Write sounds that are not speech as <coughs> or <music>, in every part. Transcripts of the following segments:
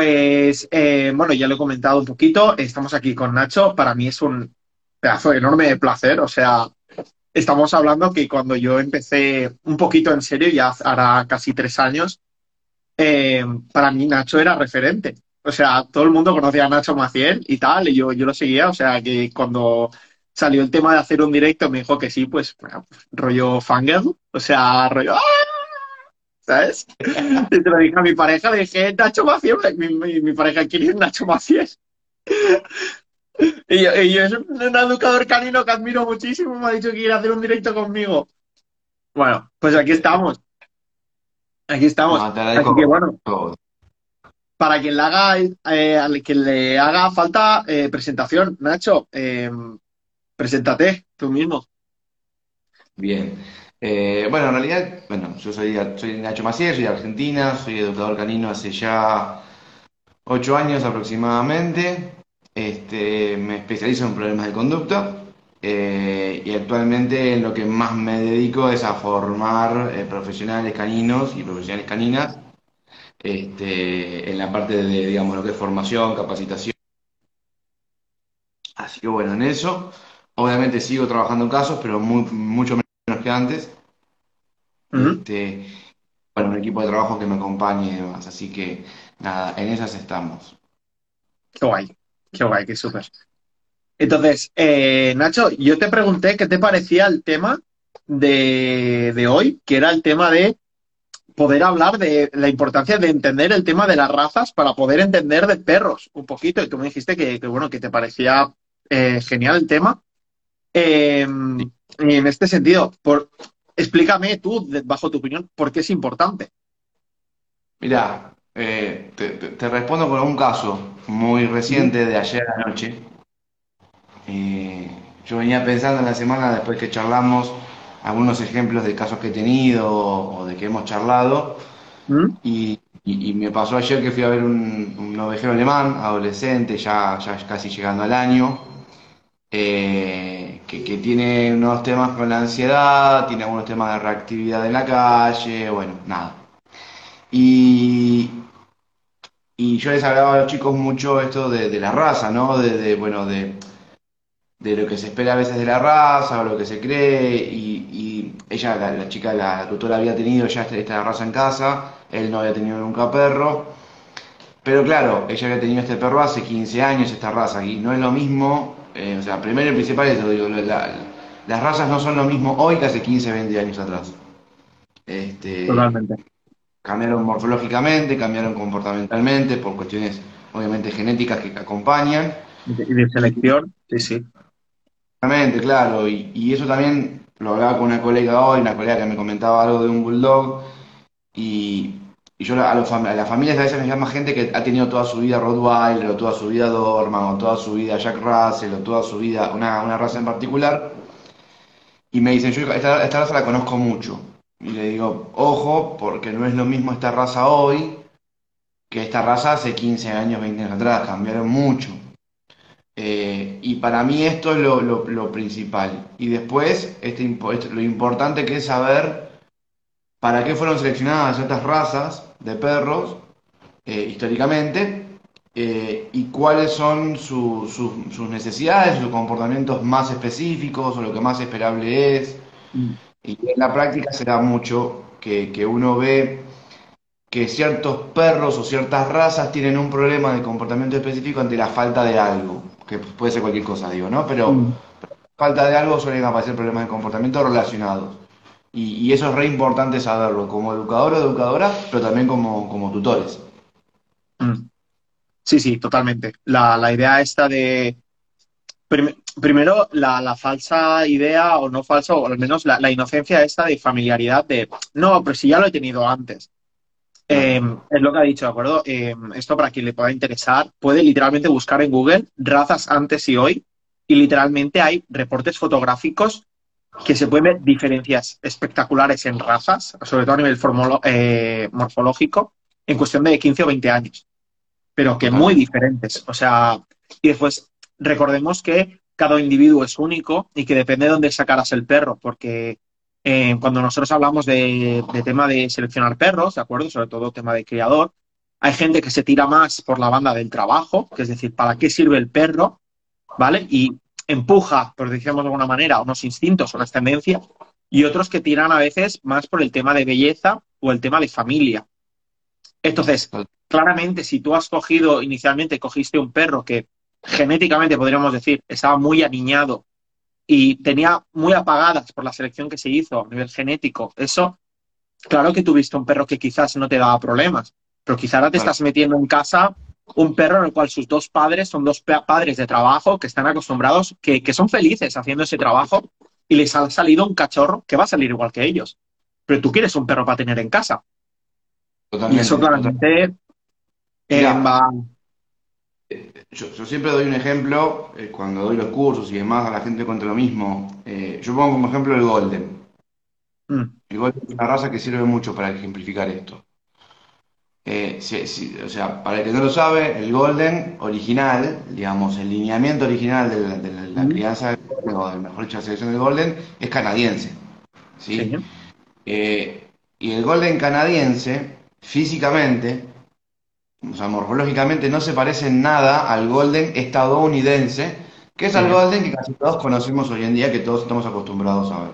Pues, eh, bueno, ya lo he comentado un poquito. Estamos aquí con Nacho. Para mí es un pedazo enorme de placer. O sea, estamos hablando que cuando yo empecé un poquito en serio, ya hará casi tres años, eh, para mí Nacho era referente. O sea, todo el mundo conocía a Nacho Maciel y tal, y yo, yo lo seguía. O sea, que cuando salió el tema de hacer un directo me dijo que sí, pues, rollo fangirl. O sea, rollo... ¡ah! ¿Sabes? Y te lo dije a mi pareja, le dije, Nacho Maciel, mi, mi, mi pareja, ¿quién es Nacho Maciel? Y yo, y yo es un educador canino que admiro muchísimo, me ha dicho que quiere hacer un directo conmigo. Bueno, pues aquí estamos. Aquí estamos. No, Así que bueno, para quien le haga, eh, al que le haga falta eh, presentación, Nacho, eh, preséntate tú mismo. Bien. Eh, bueno, en realidad, bueno, yo soy, soy Nacho Maciel, soy de Argentina, soy educador canino hace ya ocho años aproximadamente. Este, me especializo en problemas de conducta eh, y actualmente en lo que más me dedico es a formar eh, profesionales caninos y profesionales caninas este, en la parte de, digamos, lo que es formación, capacitación. Así que bueno, en eso, obviamente sigo trabajando en casos, pero muy- mucho menos que antes. Este, bueno, un equipo de trabajo que me acompañe y demás. Así que nada, en esas estamos. Qué guay, qué guay, qué súper. Entonces, eh, Nacho, yo te pregunté qué te parecía el tema de, de hoy, que era el tema de poder hablar de la importancia de entender el tema de las razas para poder entender de perros un poquito. Y tú me dijiste que, que, bueno, que te parecía eh, genial el tema. Eh, en este sentido, por, explícame tú, bajo tu opinión, por qué es importante. Mirá, eh, te, te- te respondo con un caso muy reciente de ayer a la noche. Eh, yo venía pensando en la semana, después que charlamos, algunos ejemplos de casos que he tenido o de que hemos charlado. ¿Mm? Y, y- y me pasó ayer que fui a ver un, un ovejero alemán, adolescente, ya, ya casi llegando al año, eh, que, tiene unos temas con la ansiedad, tiene algunos temas de reactividad en la calle, bueno, nada. Y, y yo les hablaba a los chicos mucho esto de, la raza, ¿no? De, bueno, de, de lo que se espera a veces de la raza o lo que se cree. Y, y ella, la, la chica, la, la tutora había tenido ya esta, esta raza en casa, él no había tenido nunca perro. Pero claro, ella había tenido este perro hace 15 años, esta raza, y no es lo mismo, eh, o sea, primero y principal es digo, la- las razas no son lo mismo hoy que hace 15, 20 años atrás. Este, Totalmente. cambiaron morfológicamente, cambiaron comportamentalmente, por cuestiones obviamente genéticas que acompañan. Y de, selección, sí, sí. Exactamente, claro, y, y eso también lo hablaba con una colega hoy, una colega que me comentaba algo de un bulldog, y, y yo a, los a las familias a veces me llama gente que ha tenido toda su vida Rottweiler, o toda su vida Doberman, o toda su vida Jack Russell, o toda su vida una, una raza en particular, y me dicen, yo esta, esta raza la conozco mucho, y le digo, ojo, porque no es lo mismo esta raza hoy que esta raza hace 15 años, 20 años atrás, cambiaron mucho. Eh, y para mí esto es lo, lo- lo principal. Y después, este, lo importante que es saber para qué fueron seleccionadas ciertas razas de perros eh, históricamente eh, y cuáles son su- su- sus necesidades, sus comportamientos más específicos o lo que más esperable es. Mm. Y en la práctica se da mucho que, que uno ve que ciertos perros o ciertas razas tienen un problema de comportamiento específico ante la falta de algo, que puede ser cualquier cosa, digo, ¿no? Pero Mm. falta de algo suelen aparecer problemas de comportamiento relacionados. Y, y eso es re importante saberlo, como educador o educadora, pero también como, como tutores. Mm. Sí, sí, totalmente. La, la idea esta de... prim- primero, la, la falsa idea, o no falsa, o al menos la, la inocencia esta de familiaridad de, no, pero si ya lo he tenido antes. Eh, es lo que ha dicho, ¿de acuerdo? Eh, esto para quien le pueda interesar, puede literalmente buscar en Google razas antes y hoy, y literalmente hay reportes fotográficos que se pueden ver diferencias espectaculares en razas, sobre todo a nivel eh, morfológico, en cuestión de 15 o 20 años, pero que muy diferentes. O sea, y después recordemos que cada individuo es único y que depende de dónde sacaras el perro, porque eh, cuando nosotros hablamos de, de tema de seleccionar perros, ¿de acuerdo? Sobre todo tema de criador, Hay gente que se tira más por la banda del trabajo, que es decir, ¿para qué sirve el perro? ¿Vale? Y empuja, por decirlo de alguna manera, unos instintos o unas tendencias, y otros que tiran a veces más por el tema de belleza o el tema de familia. Entonces, claramente, si tú has cogido, inicialmente cogiste un perro que genéticamente, podríamos decir, estaba muy aniñado y tenía muy apagadas por la selección que se hizo a nivel genético, eso, claro que tuviste un perro que quizás no te daba problemas, pero quizás ahora te estás metiendo en casa un perro en el cual sus dos padres son dos padres de trabajo que están acostumbrados, que, que son felices haciendo ese trabajo y les ha salido un cachorro que va a salir igual que ellos. Pero tú quieres un perro para tener en casa. Totalmente, y eso claramente eh, va... Yo, yo, siempre doy un ejemplo eh, cuando doy los cursos y demás a la gente contra lo mismo. Eh, yo pongo como ejemplo el Golden. Mm. El Golden es una raza que sirve mucho para ejemplificar esto. Eh, si- si- o sea, para el que no lo sabe, el Golden original, digamos, el lineamiento original de la, de la- la Ujú. crianza del Golden, o mejor dicho, la selección del Golden, es canadiense. ¿sí? Sí. Eh, y el Golden canadiense, físicamente, o sea, morfológicamente, no se parece en nada al Golden estadounidense, que es al Sí. Golden que casi todos conocemos hoy en día, que todos estamos acostumbrados a ver.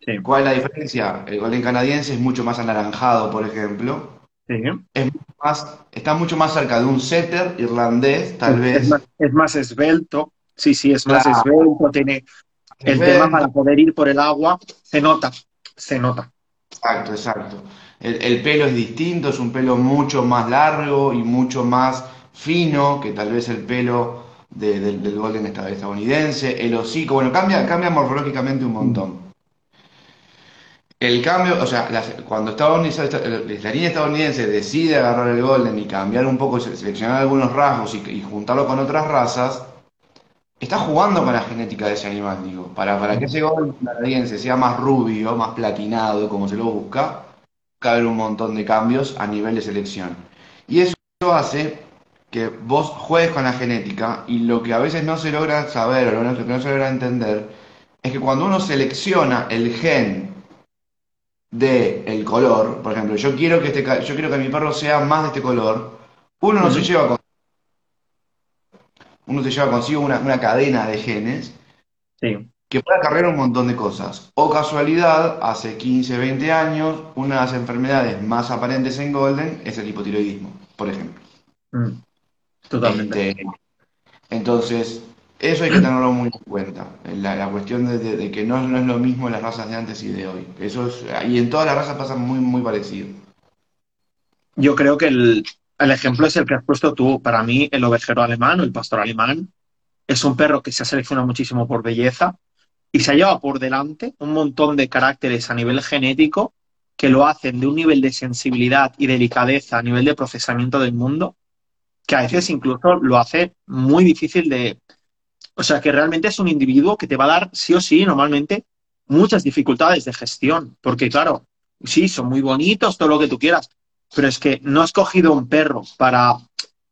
Sí. ¿Cuál es la diferencia? El Golden canadiense es mucho más anaranjado, por ejemplo. Sí. Es más, está mucho más cerca de un setter irlandés, tal Es vez. más, es más esbelto. Sí, sí, es más Claro. esbelto. Tiene el Esbelto. tema para poder ir por el agua. Se nota, se nota. Exacto, exacto. El, el pelo es distinto, es un pelo mucho más largo y mucho más fino que tal vez el pelo de- del, del golden esta- estadounidense. El hocico, bueno, cambia, cambia morfológicamente un montón. El cambio, o sea, cuando estadounidense- esta- la línea estadounidense decide agarrar el golden y cambiar un poco, se- seleccionar algunos rasgos y, y juntarlo con otras razas, está jugando con la genética de ese animal, digo. Para, para que ese golden canadiense sea más rubio, más platinado, como se lo busca, cabe un montón de cambios a nivel de selección. Y eso hace que vos juegues con la genética y lo que a veces no se logra saber o lo que no se logra entender es que cuando uno selecciona el gen de el color, por ejemplo, yo quiero que este yo quiero que mi perro sea más de este color, uno no se lleva con uno se lleva consigo una, una cadena de genes Sí. que puede acarrear un montón de cosas. O casualidad, hace 15, 20 años, una de las enfermedades más aparentes en Golden es el hipotiroidismo, por ejemplo. Mm. Totalmente. Este, entonces, eso hay que tenerlo muy en cuenta. La, la cuestión de, que no, no es lo mismo las razas de antes y de hoy. Eso es, y en todas las razas pasa muy, muy parecido. Yo creo que el, el ejemplo es el que has puesto tú. Para mí, el ovejero alemán o el pastor alemán es un perro que se ha seleccionado muchísimo por belleza y se ha llevado por delante un montón de caracteres a nivel genético que lo hacen de un nivel de sensibilidad y delicadeza a nivel de procesamiento del mundo que a veces incluso lo hace muy difícil de... O sea, que realmente es un individuo que te va a dar sí o sí normalmente muchas dificultades de gestión, porque claro, sí, son muy bonitos, todo lo que tú quieras, pero es que no has cogido un perro para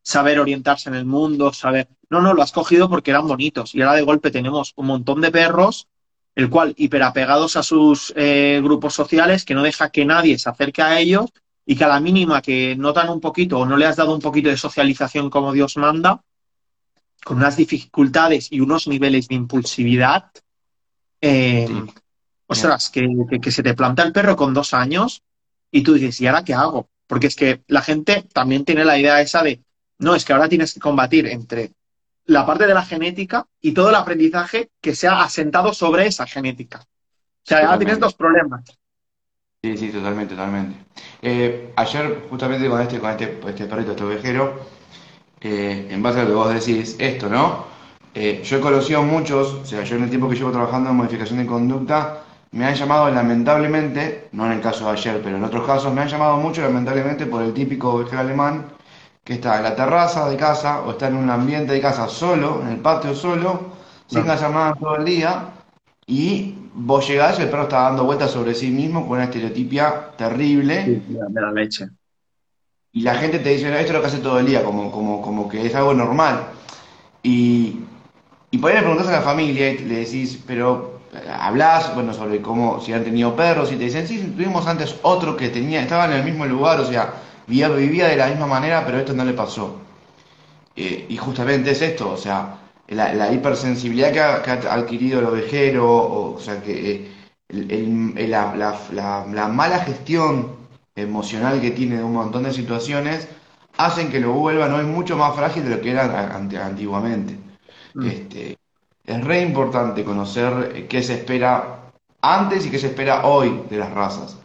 saber orientarse en el mundo, saber... No, no, lo has cogido porque eran bonitos y ahora de golpe tenemos un montón de perros, el cual hiperapegados a sus eh, grupos sociales, que no deja que nadie se acerque a ellos y que a la mínima que notan un poquito o no le has dado un poquito de socialización como Dios manda, con unas dificultades y unos niveles de impulsividad, eh, Sí. ostras, que, que- que se te planta el perro con dos años y tú dices, ¿y ahora qué hago? Porque es que la gente también tiene la idea esa de, no, es que ahora tienes que combatir entre la parte de la genética y todo el aprendizaje que se ha asentado sobre esa genética. O sea, ahora tienes dos problemas. Sí, sí, totalmente, totalmente. Eh, ayer, justamente con este, con este, este perrito, este ovejero, eh, en base a lo que vos decís, esto, ¿no? Eh, yo he conocido a muchos, o sea, yo en el tiempo que llevo trabajando en modificación de conducta, me han llamado lamentablemente, no en el caso de ayer, pero en otros casos, me han llamado mucho lamentablemente por el típico ovejero alemán que está en la terraza de casa o está en un ambiente de casa solo, en el patio solo, sin hacer nada todo el día, y vos llegás y el perro está dando vueltas sobre sí mismo con una estereotipia terrible. Sí, de la leche. Y la gente te dice, "No, esto es lo que hace todo el día, como, como, como que es algo normal. Y, y por ahí le preguntás a la familia y le decís, pero hablas, bueno, sobre cómo, si han tenido perros, y te dicen, sí, tuvimos antes otro que tenía, estaba en el mismo lugar, o sea, vivía, vivía de la misma manera, pero esto no le pasó. Eh, y justamente es esto, o sea, la, la hipersensibilidad que ha, que ha adquirido el ovejero, o, sea, que eh, el- el- la- la- la mala gestión emocional que tiene de un montón de situaciones hacen que lo vuelvan hoy mucho más frágil de lo que era antiguamente. Mm. Este, es re importante conocer eh, qué se espera antes y qué se espera hoy de las razas,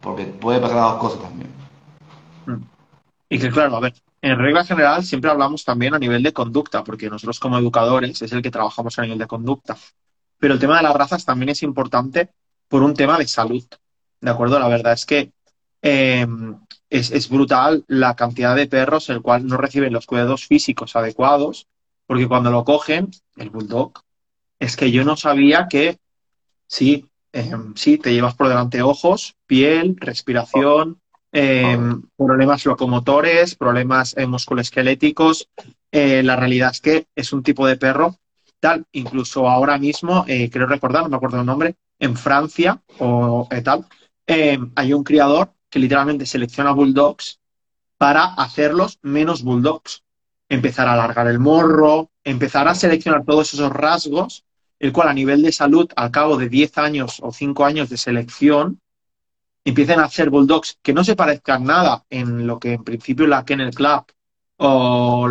porque puede pasar las dos cosas también. Mm. Y que claro, a ver, en regla general siempre hablamos también a nivel de conducta, porque nosotros como educadores es el que trabajamos a nivel de conducta. Pero el tema de las razas también es importante por un tema de salud. ¿De acuerdo? La verdad es que eh, es, es brutal la cantidad de perros el cual no reciben los cuidados físicos adecuados, porque cuando lo cogen, el bulldog, es que yo no sabía que sí, eh, sí, te llevas por delante ojos, piel, respiración, eh, problemas locomotores, problemas musculoesqueléticos. Eh, la realidad es que es un tipo de perro tal, incluso ahora mismo, eh, creo recordar, no me acuerdo el nombre, en Francia o eh, tal, hay un criador que literalmente selecciona bulldogs para hacerlos menos bulldogs. Empezar a alargar el morro, empezar a seleccionar todos esos rasgos, el cual a nivel de salud, al cabo de 10 años o 5 años de selección, empiecen a hacer bulldogs que no se parezcan nada en lo que en principio la Kennel Club o,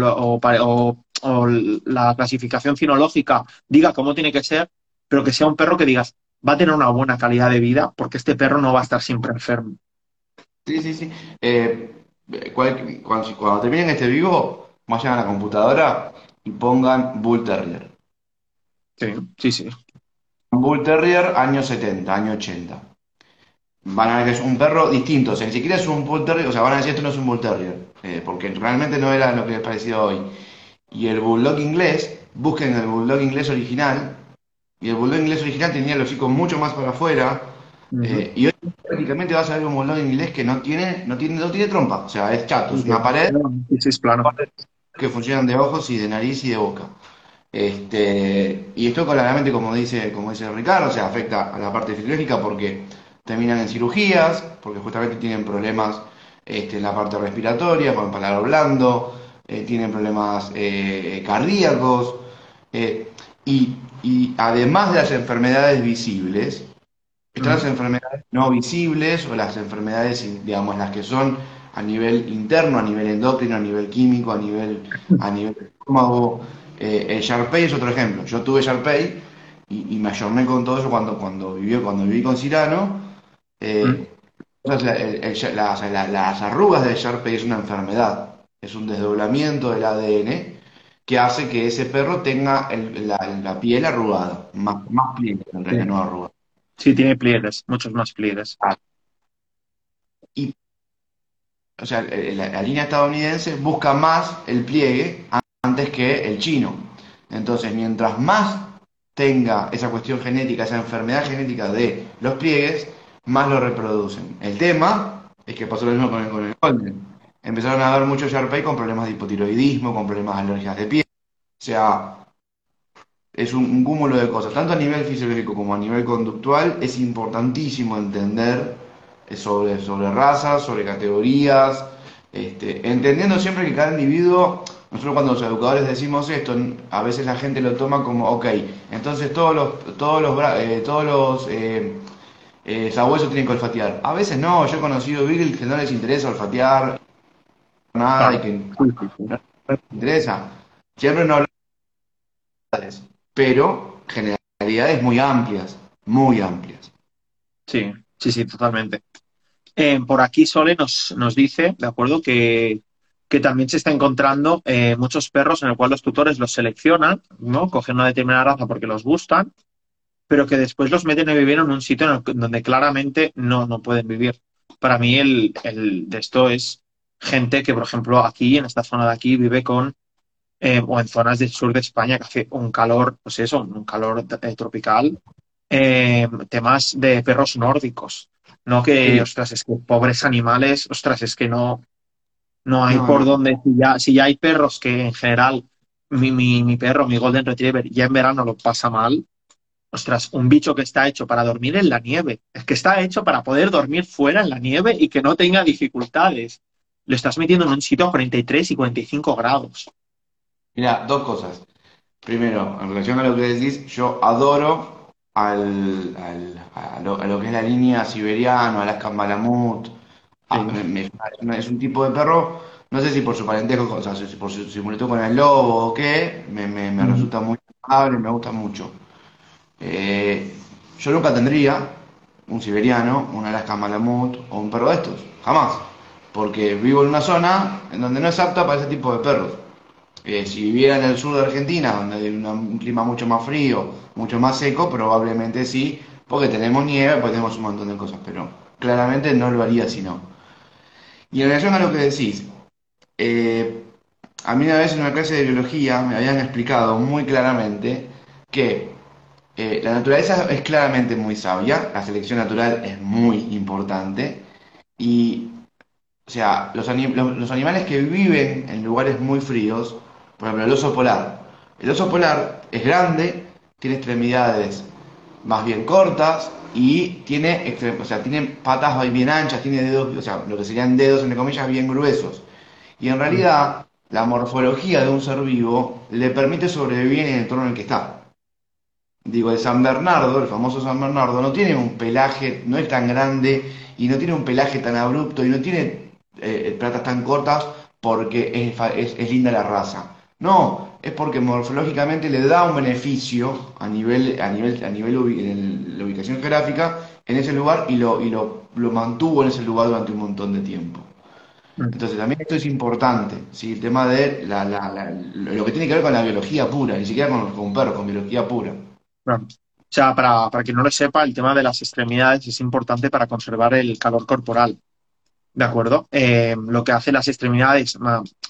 la clasificación cinológica diga cómo tiene que ser, pero que sea un perro que digas, va a tener una buena calidad de vida porque este perro no va a estar siempre enfermo. Sí, sí, sí. Eh, cual- cuando, cuando terminen este vivo, vayan a la computadora y pongan Bull Terrier. Sí, sí, sí. Bull Terrier año 70, año 80. Van a ver que es un perro distinto, o sea, ni siquiera es un Bull Terrier, o sea, van a decir esto no es un Bull Terrier, eh, porque realmente no era lo que les parecía hoy. Y el Bulldog inglés, busquen el Bulldog inglés original, y el Bulldog inglés original tenía el hocico mucho más para afuera, eh, y hoy prácticamente vas a ver un Bulldog inglés que no tiene, no tiene, no tiene trompa, o sea, es chato, es una pared es plano. que funcionan de ojos y de nariz y de boca. Este, y esto claramente, como dice, como dice Ricardo, o sea, afecta a la parte fisiológica porque terminan en cirugías, porque justamente tienen problemas este, en la parte respiratoria, con el paladar blando, eh, tienen problemas eh, cardíacos, y, y además de las enfermedades visibles, están las enfermedades no visibles o las enfermedades, digamos, las que son a nivel interno, a nivel endocrino, a nivel químico, a nivel, a <laughs> nivel estómago. Eh, el Sharpei es otro ejemplo. Yo tuve Sharpei y, y me ayorné con todo eso cuando, cuando, vivió, cuando viví con Cirano. Eh, Mm. entonces, la- el- el- las, la- las arrugas del Sharpei es una enfermedad, es un desdoblamiento del ADN que hace que ese perro tenga el- la, la piel arrugada, más, más pliegue en realidad, Sí. no arrugada. Sí, tiene pliegues, muchos más pliegues. Y, o sea, la, la línea estadounidense busca más el pliegue antes que el chino. Entonces, mientras más tenga esa cuestión genética, esa enfermedad genética de los pliegues, más lo reproducen. El tema es que pasó lo mismo con el, con el Golden. Empezaron a haber muchos Sharpei con problemas de hipotiroidismo, con problemas de alergias de piel. O sea, es un, un cúmulo de cosas. Tanto a nivel fisiológico como a nivel conductual, es importantísimo entender eh, sobre, sobre razas, sobre categorías, este, entendiendo siempre que cada individuo, nosotros cuando los educadores decimos esto, a veces la gente lo toma como, ok, entonces todos los, todos los, eh, todos los eh, eh, sabuesos tienen que olfatear. A veces no, yo he conocido Beagle que no les interesa olfatear nada y que no les interesa. Siempre no hablamos pero generalidades muy amplias, muy amplias. Sí, sí, sí, totalmente. Eh, por aquí Sole nos, nos dice, de acuerdo, que, que también se está encontrando eh, muchos perros en el cual los tutores los seleccionan, ¿no? Cogen una determinada raza porque los gustan, pero que después los meten a vivir en un sitio en donde claramente no, no pueden vivir. Para mí el, el de esto es gente que, por ejemplo, aquí, en esta zona de aquí, vive con, eh, o en zonas del sur de España que hace un calor, pues eso, un calor eh, tropical, eh, temas de perros nórdicos, ¿no? Que, Sí. ostras, es que pobres animales, ostras, es que no, no hay No, por dónde, si ya, si ya hay perros que en general, mi, mi, mi perro, mi Golden Retriever, ya en verano lo pasa mal, ostras, un bicho que está hecho para dormir en la nieve, es que está hecho para poder dormir fuera en la nieve y que no tenga dificultades. lo estás metiendo en un sitio a 43 y 45 grados. Mira, dos cosas. Primero, en relación a lo que decís, yo adoro al, al- a, lo, a lo que es la línea siberiana, Alaska Malamut. Ah, Sí. me- me- es un tipo de perro, no sé si por su parentesco, o sea, si por su similitud con el lobo o qué, me, me- me resulta muy amable, me gusta mucho. Eh, yo nunca tendría un siberiano, un Alaska Malamut o un perro de estos, jamás, porque vivo en una zona en donde no es apta para ese tipo de perros. Eh, si viviera en el sur de Argentina, donde hay un clima mucho más frío, mucho más seco, probablemente sí, porque tenemos nieve, pues tenemos un montón de cosas, pero claramente no lo haría si no. Y en relación a lo que decís, eh, a mí una vez en una clase de biología me habían explicado muy claramente que eh, la naturaleza es claramente muy sabia, la selección natural es muy importante y, o sea, los, ani- lo- los animales que viven en lugares muy fríos, por ejemplo, el oso polar. El oso polar es grande, tiene extremidades más bien cortas y tiene, o sea, tiene patas bien anchas, tiene dedos, o sea, lo que serían dedos, entre comillas, bien gruesos. Y en realidad, la morfología de un ser vivo le permite sobrevivir en el entorno en el que está. Digo, el San Bernardo, el famoso San Bernardo, no tiene un pelaje, no es tan grande y no tiene un pelaje tan abrupto y no tiene eh, patas tan cortas porque es- es linda la raza. No, es porque morfológicamente le da un beneficio a nivel, a nivel, a nivel en la ubicación geográfica en ese lugar y lo, y lo, lo mantuvo en ese lugar durante un montón de tiempo. mm. Entonces también esto es importante, ¿sí? El tema de la, la- la- lo que tiene que ver con la biología pura, ni siquiera con, con perros, con biología pura. Claro. O sea, para, para quien no lo sepa, el tema de las extremidades es importante para conservar el calor corporal. ¿De acuerdo? Eh, lo que hacen las extremidades,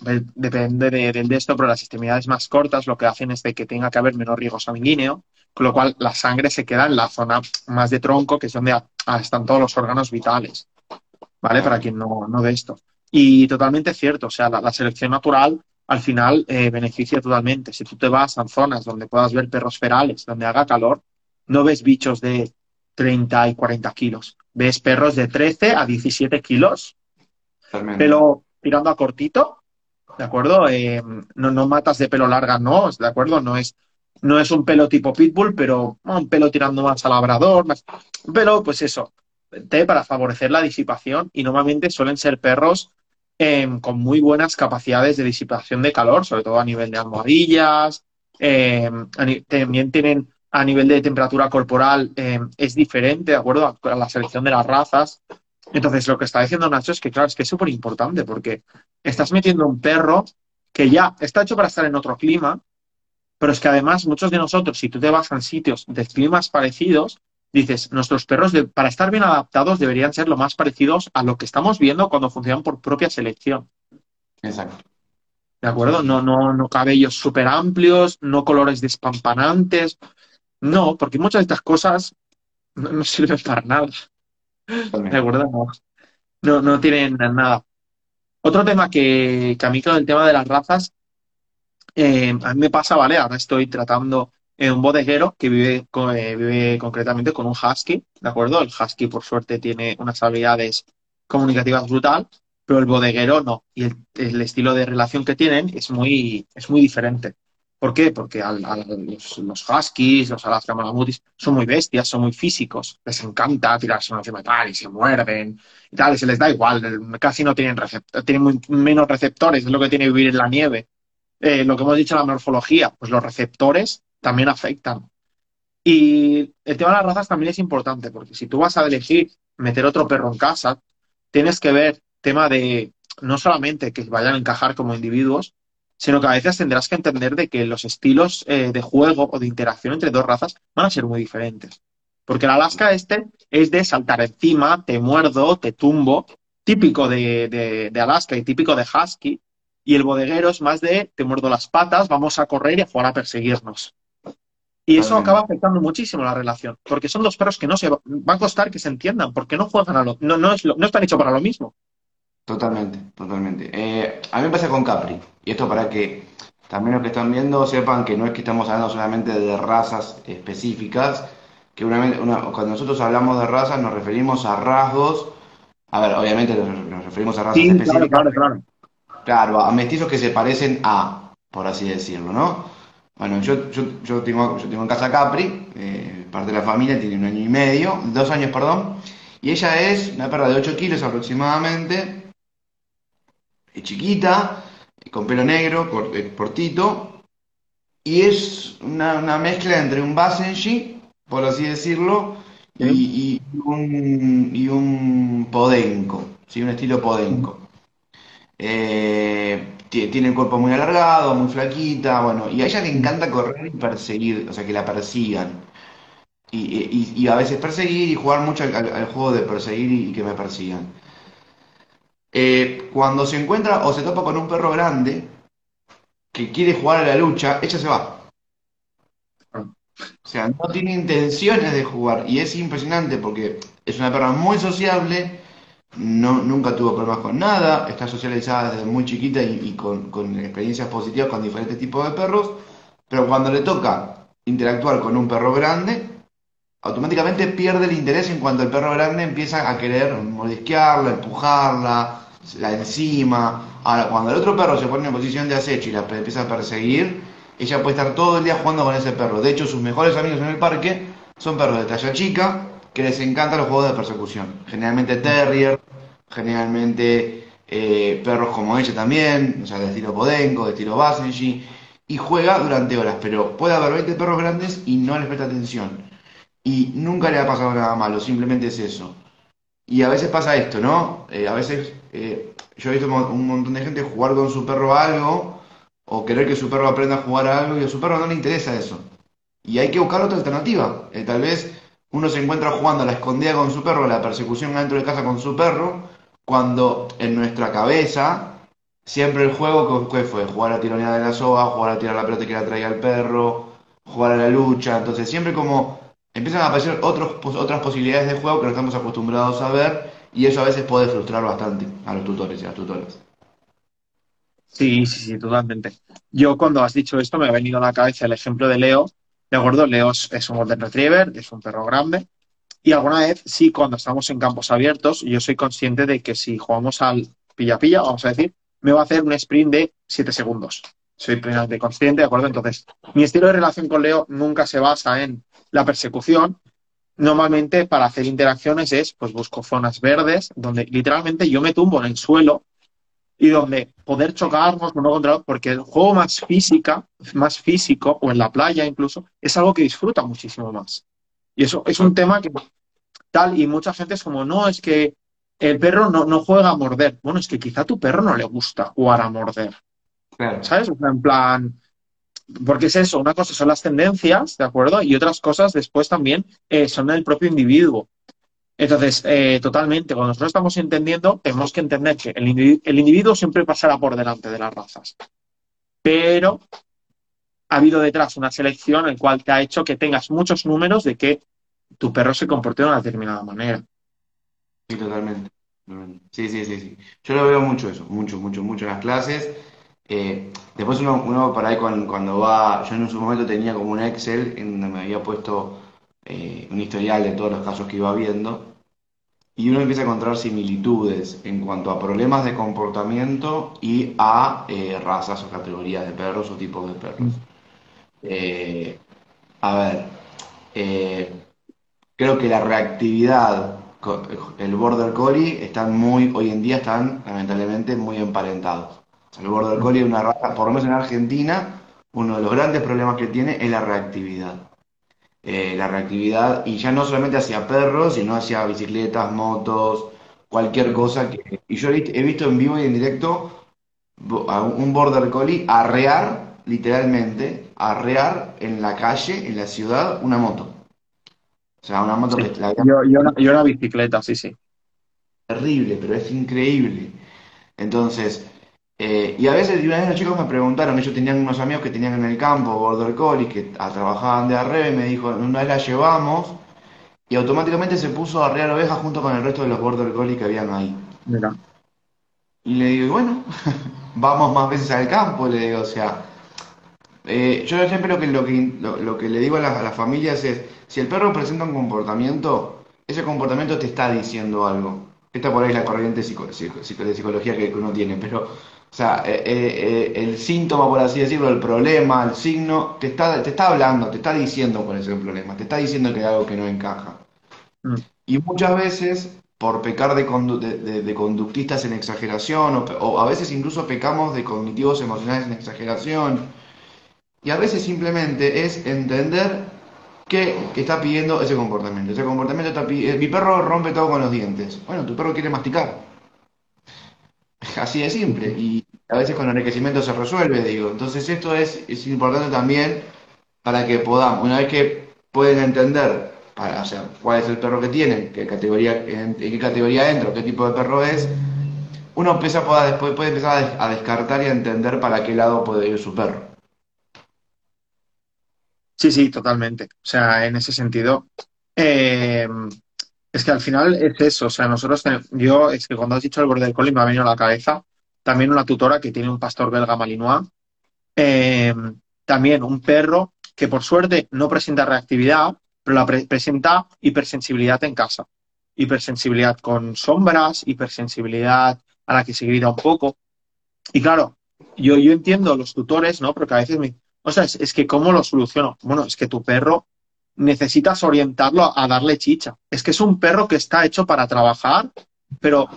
de- depende de, del de esto, pero las extremidades más cortas lo que hacen es de que tenga que haber menor riego sanguíneo, con lo cual la sangre se queda en la zona más de tronco, que es donde a- a- están todos los órganos vitales, ¿vale? Para quien no, no ve esto. Y totalmente cierto, o sea, la, la selección natural al final eh, beneficia totalmente. Si tú te vas a zonas donde puedas ver perros ferales, donde haga calor, no ves bichos de 30 y 40 kilos. Ves perros de 13 a 17 kilos Pelo tirando a cortito, ¿de acuerdo? Eh, no, no matas de pelo larga, no, ¿de acuerdo? No es, no es un pelo tipo pitbull, pero un pelo tirando más a labrador, más, pelo, pues eso, té para favorecer la disipación y normalmente suelen ser perros eh, con muy buenas capacidades de disipación de calor, sobre todo a nivel de almohadillas, ni- también tienen a nivel de temperatura corporal, eh, es diferente, ¿de acuerdo? A la selección de las razas. Entonces, lo que está diciendo Nacho es que, claro, es que es súper importante porque estás metiendo un perro que ya está hecho para estar en otro clima, pero es que además muchos de nosotros, si tú te vas a sitios de climas parecidos, dices, nuestros perros de- para estar bien adaptados deberían ser lo más parecidos a lo que estamos viendo cuando funcionan por propia selección. Exacto. ¿De acuerdo? No, no, no cabellos súper amplios, no colores despampanantes. No, porque muchas de estas cosas no, no sirven para nada. No, no, tienen nada. Otro tema que, que a mí con el tema de las razas, eh, a mí me pasa, ¿vale? Ahora estoy tratando en un bodeguero que vive, co- eh, vive concretamente con un husky, ¿de acuerdo? El husky, por suerte, tiene unas habilidades comunicativas brutal, pero el bodeguero no. Y el, el estilo de relación que tienen es muy, es muy diferente. ¿Por qué? Porque al- al- los, los huskies, los Alaska Malamutis, son muy bestias, son muy físicos. Les encanta tirarse encima de tal y se muerden y tal, y se les da igual. Casi no tienen tienen muy- menos receptores, es lo que tiene vivir en la nieve. Eh, lo que hemos dicho, la morfología, pues los receptores también afectan. Y el tema de las razas también es importante, porque si tú vas a elegir meter otro perro en casa, tienes que ver tema de no solamente que vayan a encajar como individuos, sino que a veces tendrás que entender de que los estilos eh, de juego o de interacción entre dos razas van a ser muy diferentes. Porque el Alaska este es de saltar encima, te muerdo, te tumbo, típico de, de- de Alaska y típico de Husky, y el bodeguero es más de te muerdo las patas, vamos a correr y a jugar a perseguirnos. Y eso acaba afectando muchísimo la relación, porque son dos perros que no se va, va a costar que se entiendan, porque no juegan a lo, no, no, es lo- no están hechos para lo mismo. Totalmente, totalmente. Eh, a mí me pasa con Capri, y esto para que también los que están viendo sepan que no es que estamos hablando solamente de razas específicas, que una, una- cuando nosotros hablamos de razas nos referimos a rasgos, a ver, obviamente nos, nos referimos a razas Sí, claro, específicas, claro, claro. claro, a mestizos que se parecen a, por así decirlo, ¿no? Bueno, yo, yo, yo tengo, yo tengo en casa Capri, eh, parte de la familia, tiene un año y medio, dos años, perdón, y ella es una perra de 8 kilos aproximadamente, chiquita, con pelo negro, eh, cortito, y es una, una mezcla entre un Basenji, por así decirlo, y, Sí. y un, y un Podenco, ¿sí? Un estilo Podenco. Eh, ti- tiene el cuerpo muy alargado, muy flaquita, bueno, y a ella le encanta correr y perseguir, o sea, que la persigan. Y, y- y a veces perseguir y jugar mucho al, al- al juego de perseguir y, que me persigan. Eh, cuando se encuentra o se topa con un perro grande que quiere jugar a la lucha, ella se va. O sea, no tiene intenciones de jugar y es impresionante porque es una perra muy sociable, no, nunca tuvo problemas con nada, está socializada desde muy chiquita y, y con, con experiencias positivas con diferentes tipos de perros, pero cuando le toca interactuar con un perro grande, automáticamente pierde el interés en cuanto el perro grande empieza a querer mordisquearla, empujarla, la encima. Ahora, cuando el otro perro se pone en posición de acecho y la empieza a perseguir, ella puede estar todo el día jugando con ese perro. De hecho, sus mejores amigos en el parque son perros de talla chica que les encantan los juegos de persecución. Generalmente terrier, generalmente eh, perros como ella también, o sea, de estilo Podenco, de estilo Basenji, y juega durante horas, pero puede haber 20 perros grandes y no les presta atención. Y nunca le ha pasado nada malo, simplemente es eso. Y a veces pasa esto, ¿no? Eh, a veces eh, yo he visto un montón de gente jugar con su perro algo o querer que su perro aprenda a jugar a algo y a su perro no le interesa eso. Y hay que buscar otra alternativa. Eh, tal vez uno se encuentra jugando a la escondida con su perro, a la persecución dentro de casa con su perro, cuando en nuestra cabeza siempre el juego que fue jugar a tironear de la soga, jugar a tirar la pelota que la traía el perro, jugar a la lucha. Entonces siempre como empiezan a aparecer otras posibilidades de juego que no estamos acostumbrados a ver y eso a veces puede frustrar bastante a los tutores y a las tutoras. Sí, sí, sí, totalmente. Yo cuando has dicho esto me ha venido a la cabeza el ejemplo de Leo. De acuerdo, Leo es, es un Golden Retriever, es un perro grande. Y alguna vez, sí, cuando estamos en campos abiertos, yo soy consciente de que si jugamos al pilla-pilla, vamos a decir, me va a hacer un sprint de 7 segundos. Soy plenamente consciente, ¿de acuerdo? Entonces, mi estilo de relación con Leo nunca se basa en la persecución. Normalmente, para hacer interacciones es, pues busco zonas verdes, donde literalmente yo me tumbo en el suelo y donde poder chocarnos uno contra otro, porque el juego más física, más físico, o en la playa incluso, es algo que disfruta muchísimo más. Y eso es un tema que tal, y mucha gente es como, no, es que el perro no, no juega a morder. Bueno, es que quizá a tu perro no le gusta jugar a morder, Claro. ¿sabes? O sea, en plan, porque es eso, una cosa son las tendencias, ¿de acuerdo? Y otras cosas después también eh, son el propio individuo. Entonces, eh, totalmente, cuando nosotros estamos entendiendo, tenemos que entender que el, individuo, el individuo siempre pasará por delante de las razas. Pero ha habido detrás una selección el cual te ha hecho que tengas muchos números de que tu perro se comporte de una determinada manera. Sí, totalmente. Sí, sí, sí, sí. Yo lo veo mucho eso, mucho, mucho, mucho en las clases. Eh, después uno, uno por ahí cuando, cuando va, yo en su momento tenía como un Excel en donde me había puesto eh, un historial de todos los casos que iba viendo y uno empieza a encontrar similitudes en cuanto a problemas de comportamiento y a eh, razas o categorías de perros o tipos de perros. Eh, a ver, creo que la reactividad, el Border Collie están muy, hoy en día están lamentablemente muy emparentados. El Border Collie es una raza, por lo menos en Argentina, uno de los grandes problemas que tiene es la reactividad. Eh, la reactividad, y ya no solamente hacia perros, sino hacia bicicletas, motos, cualquier cosa que... Y yo he vist- he visto en vivo y en directo a un Border Collie arrear, literalmente, arrear en la calle, en la ciudad, una moto. O sea, una moto Sí. que la Yo, yo, una, yo una bicicleta, sí, sí. terrible, pero es increíble. Entonces, eh, y a veces, y una vez los chicos me preguntaron, ellos tenían unos amigos que tenían en el campo Border Collie, que trabajaban de arreo, y me dijo, una vez la llevamos, y automáticamente se puso a arrear ovejas junto con el resto de los Border Collie que habían ahí. Mira. Y le digo, bueno, <laughs> vamos más veces al campo, le digo, o sea, eh, yo siempre lo que, lo que, lo, lo que le digo a las, a las familias es, si el perro presenta un comportamiento, ese comportamiento te está diciendo algo. esta por ahí es la corriente psico- psico- psico- de psicología que uno tiene, pero, o sea, eh, eh, eh, el síntoma, por así decirlo, el problema, el signo, te está, te está hablando, te está diciendo cuál es el problema, te está diciendo que hay algo que no encaja. Mm. Y muchas veces, por pecar de, condu- de- de- de conductistas en exageración, o, o a veces incluso pecamos de cognitivos emocionales en exageración, y a veces simplemente es entender que está pidiendo ese comportamiento. Ese comportamiento está pidiendo... Mi perro rompe todo con los dientes. Bueno, tu perro quiere masticar. Así de simple. Y a veces con enriquecimiento se resuelve, digo. Entonces esto es, es importante también para que podamos, una vez que pueden entender para, o sea, cuál es el perro que tienen, qué categoría, en, qué categoría entra, qué tipo de perro es, uno empieza a poder, después puede empezar a descartar y a entender para qué lado puede ir su perro. Sí, sí, totalmente. O sea, en ese sentido, eh, es que al final es eso. O sea, nosotros, ten- yo, es que cuando has dicho el border collie me ha venido a la cabeza también una tutora que tiene un pastor belga malinois, eh, también un perro que por suerte no presenta reactividad, pero la pre- presenta hipersensibilidad en casa. Hipersensibilidad con sombras, hipersensibilidad a la que se grita un poco. Y claro, yo, yo entiendo los tutores, ¿no? Porque a veces me, o sea, es, es que ¿cómo lo soluciono? Bueno, es que tu perro necesitas orientarlo a, darle chicha. Es que es un perro que está hecho para trabajar, pero,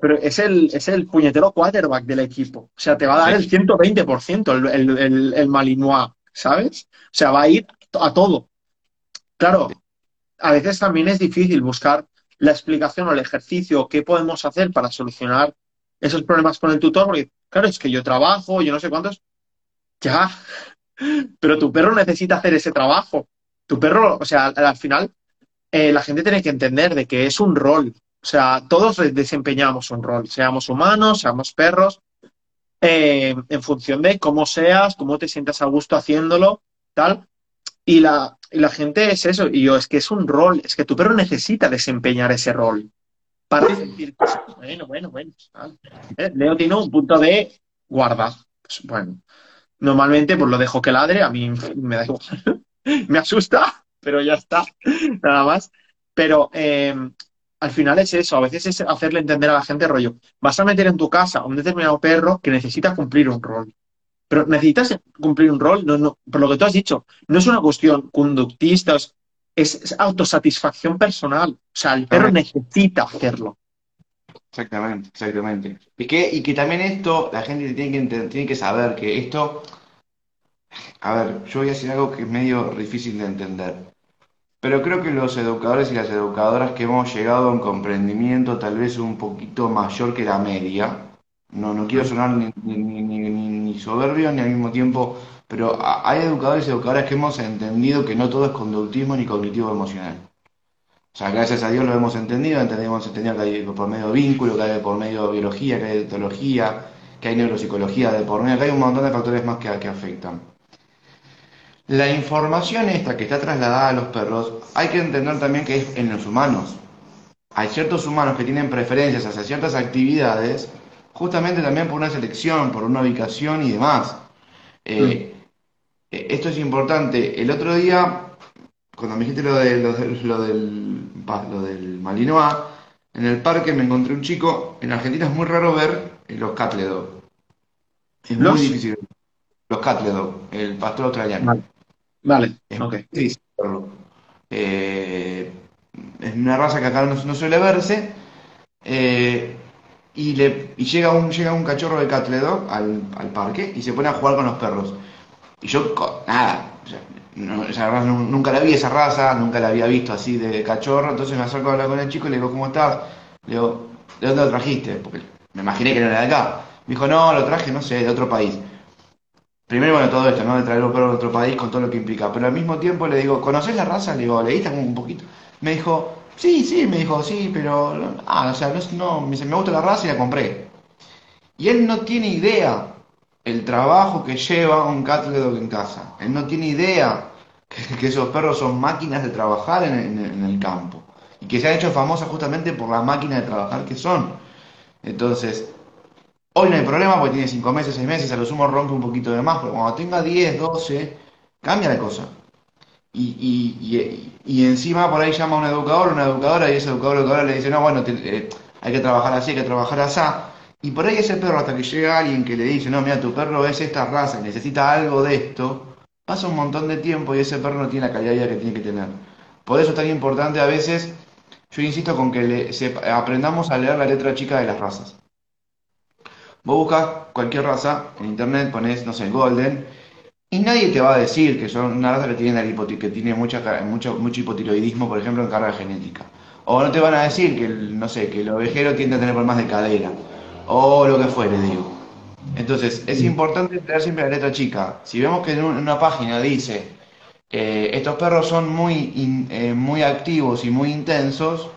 pero es el, es el puñetero quarterback del equipo. O sea, te va a dar el 120% el, el, el, el Malinois, ¿sabes? O sea, va a ir a todo. Claro, a veces también es difícil buscar la explicación o el ejercicio, qué podemos hacer para solucionar esos problemas con el tutor, porque claro, es que yo trabajo, yo no sé cuántos, ya, <laughs> pero tu perro necesita hacer ese trabajo. Tu perro, o sea, al, al final, eh, la gente tiene que entender de que es un rol. O sea, todos de- desempeñamos un rol, seamos humanos, seamos perros, eh, en función de cómo seas, cómo te sientas a gusto haciéndolo, tal. Y la, y la gente es eso, y yo, es que es un rol, es que tu perro necesita desempeñar ese rol para sentir cosas. Bueno, bueno, bueno. Eh, Leo tiene un punto de guarda. Pues, bueno, normalmente pues lo dejo que ladre, a mí me da igual. Me asusta, pero ya está, nada más. Pero eh, al final es eso, a veces es hacerle entender a la gente rollo, vas a meter en tu casa a un determinado perro que necesita cumplir un rol. Pero necesitas cumplir un rol, no, no, por lo que tú has dicho, no es una cuestión conductista, es, es- autosatisfacción personal. O sea, el perro necesita hacerlo. Exactamente, exactamente. Y que, y que también esto, la gente tiene que, tiene que saber que esto, a ver, yo voy a decir algo que es medio difícil de entender, pero creo que los educadores y las educadoras que hemos llegado a un comprendimiento tal vez un poquito mayor que la media, no, no quiero sonar ni, ni, ni, ni- soberbio ni al mismo tiempo, pero hay educadores y educadoras que hemos entendido que no todo es conductismo ni cognitivo emocional. O sea, gracias a Dios lo hemos entendido, entendemos entendido que hay por medio de vínculo, que hay por medio de biología, que hay etología, que hay neuropsicología de por medio, que hay un montón de factores más que, que afectan. La información esta que está trasladada a los perros, hay que entender también que es en los humanos. Hay ciertos humanos que tienen preferencias hacia ciertas actividades, justamente también por una selección, por una ubicación y demás. Eh, eh, esto es importante. El otro día, cuando me dijiste lo, de, lo, de- lo del, lo del Malinois, en el parque me encontré un chico. En Argentina es muy raro ver los Cattle Dog. Es muy ¿Los? difícil. Los Cattle Dog, el pastor australiano. Vale. Vale, Es ok. verlo. Eh, es una raza que acá no, no suele verse. eh, y, le, y llega un, llega un cachorro de Cattle Dog al, al parque y se pone a jugar con los perros. Y yo, nada, o sea, no- esa raza nunca la vi esa raza, nunca la había visto así de cachorro. Entonces me acerco a hablar con el chico y le digo, ¿cómo estás? Le digo, ¿de dónde lo trajiste? Porque me imaginé que no era de acá. Me dijo, no, lo traje, no sé, de otro país. Primero, bueno, todo esto, ¿no? De traer un perro de otro país con todo lo que implica. Pero al mismo tiempo le digo, ¿conoces la raza? Le digo, ¿leíste un poquito? Me dijo, sí, sí, me dijo, sí, pero... Ah, o sea, no, no, me dice, me gusta la raza y la compré. Y él no tiene idea el trabajo que lleva un cattle dog en casa. Él no tiene idea que, esos perros son máquinas de trabajar en, en- en el campo. Y que se han hecho famosas justamente por la máquina de trabajar que son. Entonces, Hoy no hay problema porque tiene 5 meses, 6 meses, a lo sumo rompe un poquito de más, pero cuando tenga 10, 12, cambia la cosa. Y, y, y, y encima por ahí llama a un educador, una educadora, y ese educador le dice, no, bueno, te- eh, hay que trabajar así, hay que trabajar así. Y por ahí ese perro, hasta que llega alguien que le dice, no, mira, tu perro es esta raza necesita algo de esto, pasa un montón de tiempo y ese perro no tiene la calidad de vida que tiene que tener. Por eso es tan importante a veces, yo insisto con que le, aprendamos a leer la letra chica de las razas. Vos buscas cualquier raza en internet, pones, no sé, Golden, y nadie te va a decir que son una raza que tiene, que tiene mucha, mucho, mucho hipotiroidismo, por ejemplo, en carga genética. O no te van a decir que, no sé, que el ovejero tiende a tener problemas de cadera o lo que fuere, digo. Entonces, es importante tener siempre la letra chica. Si vemos que en una página dice, eh, estos perros son muy, eh, muy activos y muy intensos,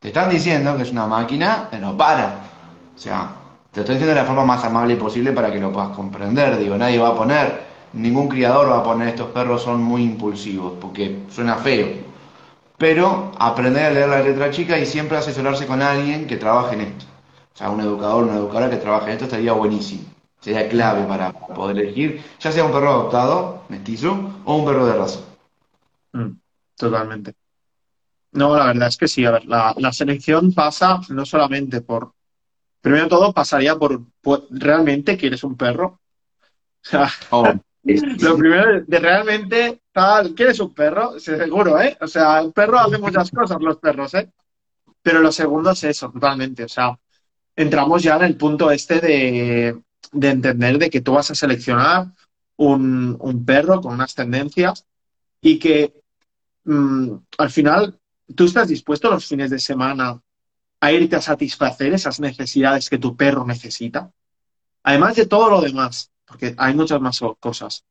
te están diciendo que es una máquina que no para. O sea, te estoy diciendo de la forma más amable posible para que lo puedas comprender. Digo, nadie va a poner, ningún criador va a poner estos perros son muy impulsivos, porque suena feo. Pero aprender a leer la letra chica y siempre asesorarse con alguien que trabaje en esto. O sea, un educador, una educadora que trabaje en esto estaría buenísimo. Sería clave para poder elegir, ya sea un perro adoptado, mestizo, o un perro de raza. Mm, totalmente. No, la verdad es que sí. A ver, la, selección pasa no solamente por. Primero de todo, pasaría por, realmente quieres un perro. O sea, oh, <laughs> lo primero de realmente tal, ¿quieres un perro? Seguro, ¿eh? O sea, el perro hace muchas cosas, los perros, ¿eh? Pero lo segundo es eso, totalmente. O sea, entramos ya en el punto este de, entender de que tú vas a seleccionar un, perro con unas tendencias y que mm, al final tú estás dispuesto los fines de semana a irte a satisfacer esas necesidades que tu perro necesita. Además de todo lo demás, porque hay muchas más cosas.